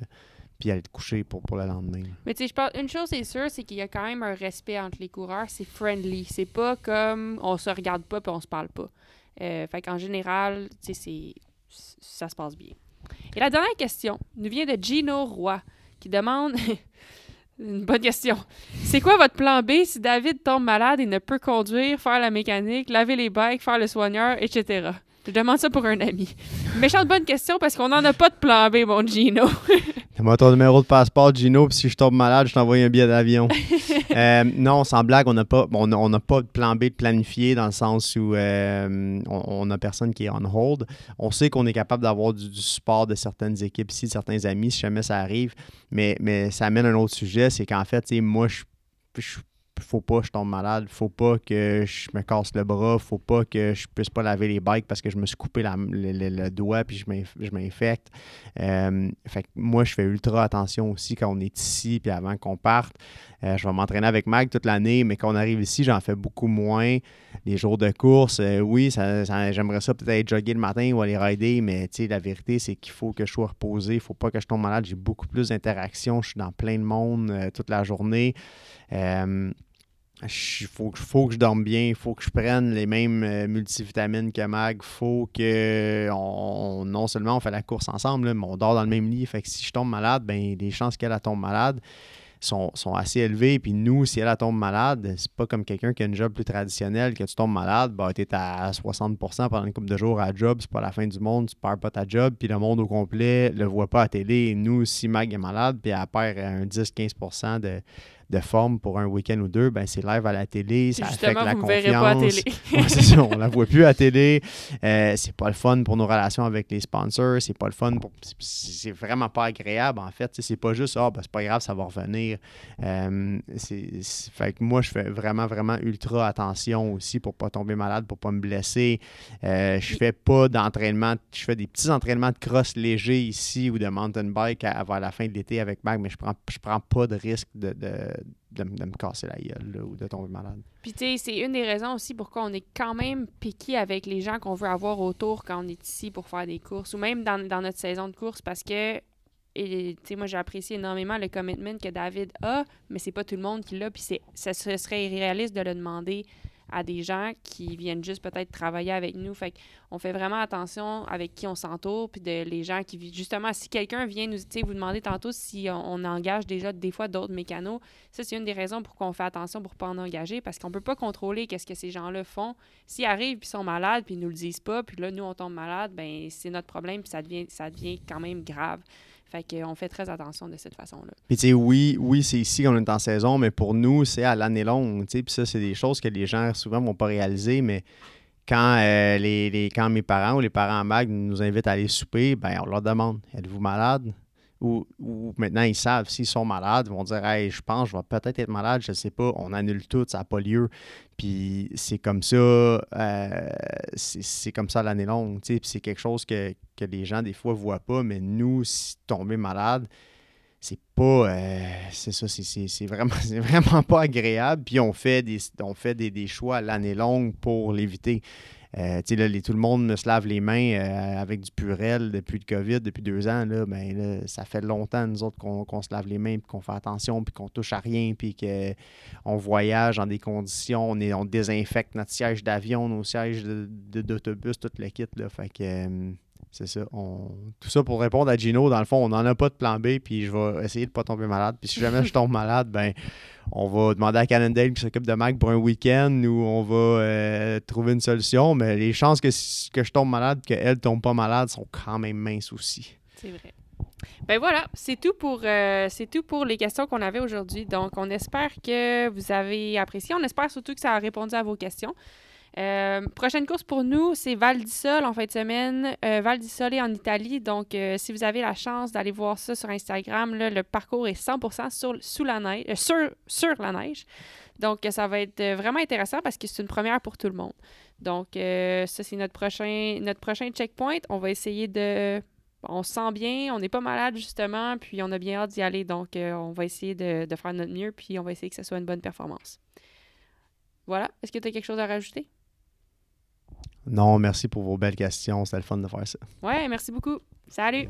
puis aller te coucher pour, pour le lendemain. Mais tu je pense, une chose est sûre, c'est qu'il y a quand même un respect entre les coureurs. C'est friendly. C'est pas comme on se regarde pas puis on se parle pas. Euh, fait général, tu ça se passe bien. Et la dernière question nous vient de Gino Roy qui demande Une bonne question. C'est quoi votre plan B si David tombe malade et ne peut conduire, faire la mécanique, laver les bikes, faire le soigneur, etc.? Je demande ça pour un ami. Méchante bonne question parce qu'on n'en a pas de plan B, mon Gino. Moi, ton numéro de passeport, Gino, puis si je tombe malade, je t'envoie un billet d'avion. Euh, non, sans blague, on n'a pas, on, pas de plan B de planifié dans le sens où euh, on n'a personne qui est on hold. On sait qu'on est capable d'avoir du, support de certaines équipes ici, de certains amis, si jamais ça arrive. Mais, mais ça amène un autre sujet, c'est qu'en fait, moi, je, je faut pas que je tombe malade, faut pas que je me casse le bras, faut pas que je puisse pas laver les bikes parce que je me suis coupé le, doigt puis je m'infecte. Euh, fait moi, je fais ultra attention aussi quand on est ici puis avant qu'on parte. Euh, je vais m'entraîner avec Mag toute l'année, mais quand on arrive ici, j'en fais beaucoup moins. Les jours de course, euh, oui, j'aimerais ça peut-être jogger le matin ou aller rider, mais la vérité, c'est qu'il faut que je sois reposé, il faut pas que je tombe malade. J'ai beaucoup plus d'interactions, je suis dans plein de monde toute la journée. Il faut, que je dorme bien, il faut que je prenne les mêmes euh, multivitamines que Mag, il faut que on, non seulement on fait la course ensemble, mais on dort dans le même lit. Fait que si je tombe malade, ben les chances qu'elle tombe malade sont, assez élevées. Puis nous, si elle tombe malade, c'est pas comme quelqu'un qui a une job plus traditionnelle, que tu tombes malade, ben, tu es à 60% pendant une couple de jours à job, c'est pas la fin du monde, tu perds pas ta job, puis le monde au complet le voit pas à télé. Nous, si Mag est malade, puis elle perd un 10-15% de de forme pour un week-end ou deux, ben c'est live à la télé, ça affecte la vous confiance. Pas à télé. c'est ça, on la voit plus à télé. Euh, c'est pas le fun pour nos relations avec les sponsors, c'est pas le fun pour c'est vraiment pas agréable en fait, c'est pas juste ah ben c'est pas grave, ça va revenir. Euh, c'est fait que moi je fais vraiment vraiment ultra attention aussi pour pas tomber malade, pour pas me blesser. Euh, je fais pas d'entraînement, je fais des petits entraînements de cross léger ici ou de mountain bike à, la fin de l'été avec Mac, mais je prends je prends pas de risque de de, me casser la gueule ou de tomber malade. Puis, tu sais, c'est une des raisons aussi pourquoi on est quand même piqué avec les gens qu'on veut avoir autour quand on est ici pour faire des courses ou même dans, notre saison de course parce que, tu sais, moi, j'ai apprécié énormément le commitment que David a, mais c'est pas tout le monde qui l'a. Puis, ce serait irréaliste de le demander à des gens qui viennent juste peut-être travailler avec nous. Fait on fait vraiment attention avec qui on s'entoure, puis de les gens qui justement, si quelqu'un vient nous, vous demander tantôt si on, engage déjà des fois d'autres mécanos, ça c'est une des raisons pour qu'on fait attention pour pas en engager, parce qu'on peut pas contrôler qu'est-ce que ces gens-là font. S'ils arrivent puis sont malades puis ils nous le disent pas, puis là nous on tombe malade, ben c'est notre problème puis ça devient quand même grave. Fait qu'on fait très attention de cette façon-là. Puis, tu sais, oui, oui c'est ici qu'on est en saison, mais pour nous, c'est à l'année longue. Puis ça, c'est des choses que les gens souvent ne vont pas réaliser, mais quand, euh, les, quand mes parents ou les parents en mag nous invitent à aller souper, ben on leur demande Êtes-vous malade ou, maintenant ils savent s'ils sont malades, ils vont dire Hey, je pense, je vais peut-être être malade, je ne sais pas, on annule tout, ça n'a pas lieu. Puis c'est comme ça, euh, c'est comme ça l'année longue. Puis c'est quelque chose que, les gens des fois ne voient pas, mais nous, si tomber malade, c'est pas euh, c'est ça c'est vraiment vraiment pas agréable puis on fait des on fait des, des choix l'année longue pour l'éviter euh, tout le monde se lave les mains euh, avec du purel depuis le COVID, depuis deux ans. Là, ben, ça fait longtemps, nous autres, qu'on se lave les mains, puis qu'on fait attention, puis qu'on touche à rien, puis qu'on voyage dans des conditions, on, est, on désinfecte notre siège d'avion, nos sièges d'autobus, tout le kit. Là, fait que, euh, c'est ça. Tout ça pour répondre à Gino, dans le fond, on n'en a pas de plan B, puis je vais essayer de ne pas tomber malade. Puis si jamais je tombe malade, ben on va demander à Cannondale qui s'occupe de Mac pour un week-end ou on va euh, trouver une solution. Mais les chances que, que je tombe malade, qu'elle ne tombe pas malade, sont quand même minces aussi. C'est vrai. Ben voilà, c'est tout euh, c'est tout pour les questions qu'on avait aujourd'hui. Donc, on espère que vous avez apprécié. On espère surtout que ça a répondu à vos questions. Euh, prochaine course pour nous, c'est Val di Sol en fin de semaine. Euh, Val di Sole en Italie. Donc, euh, si vous avez la chance d'aller voir ça sur Instagram, le parcours est 100% sur, sous la neige, euh, sur, la neige. Donc, ça va être vraiment intéressant parce que c'est une première pour tout le monde. Donc, ça, c'est notre prochain, notre prochain checkpoint. On va essayer de on se sent bien, on n'est pas malade justement, puis on a bien hâte d'y aller. Donc, on va essayer de, de, faire notre mieux, puis on va essayer que ce soit une bonne performance. Voilà. Est-ce que tu as quelque chose à rajouter? Non, merci pour vos belles questions. C'était le fun de faire ça. Ouais, merci beaucoup. Salut!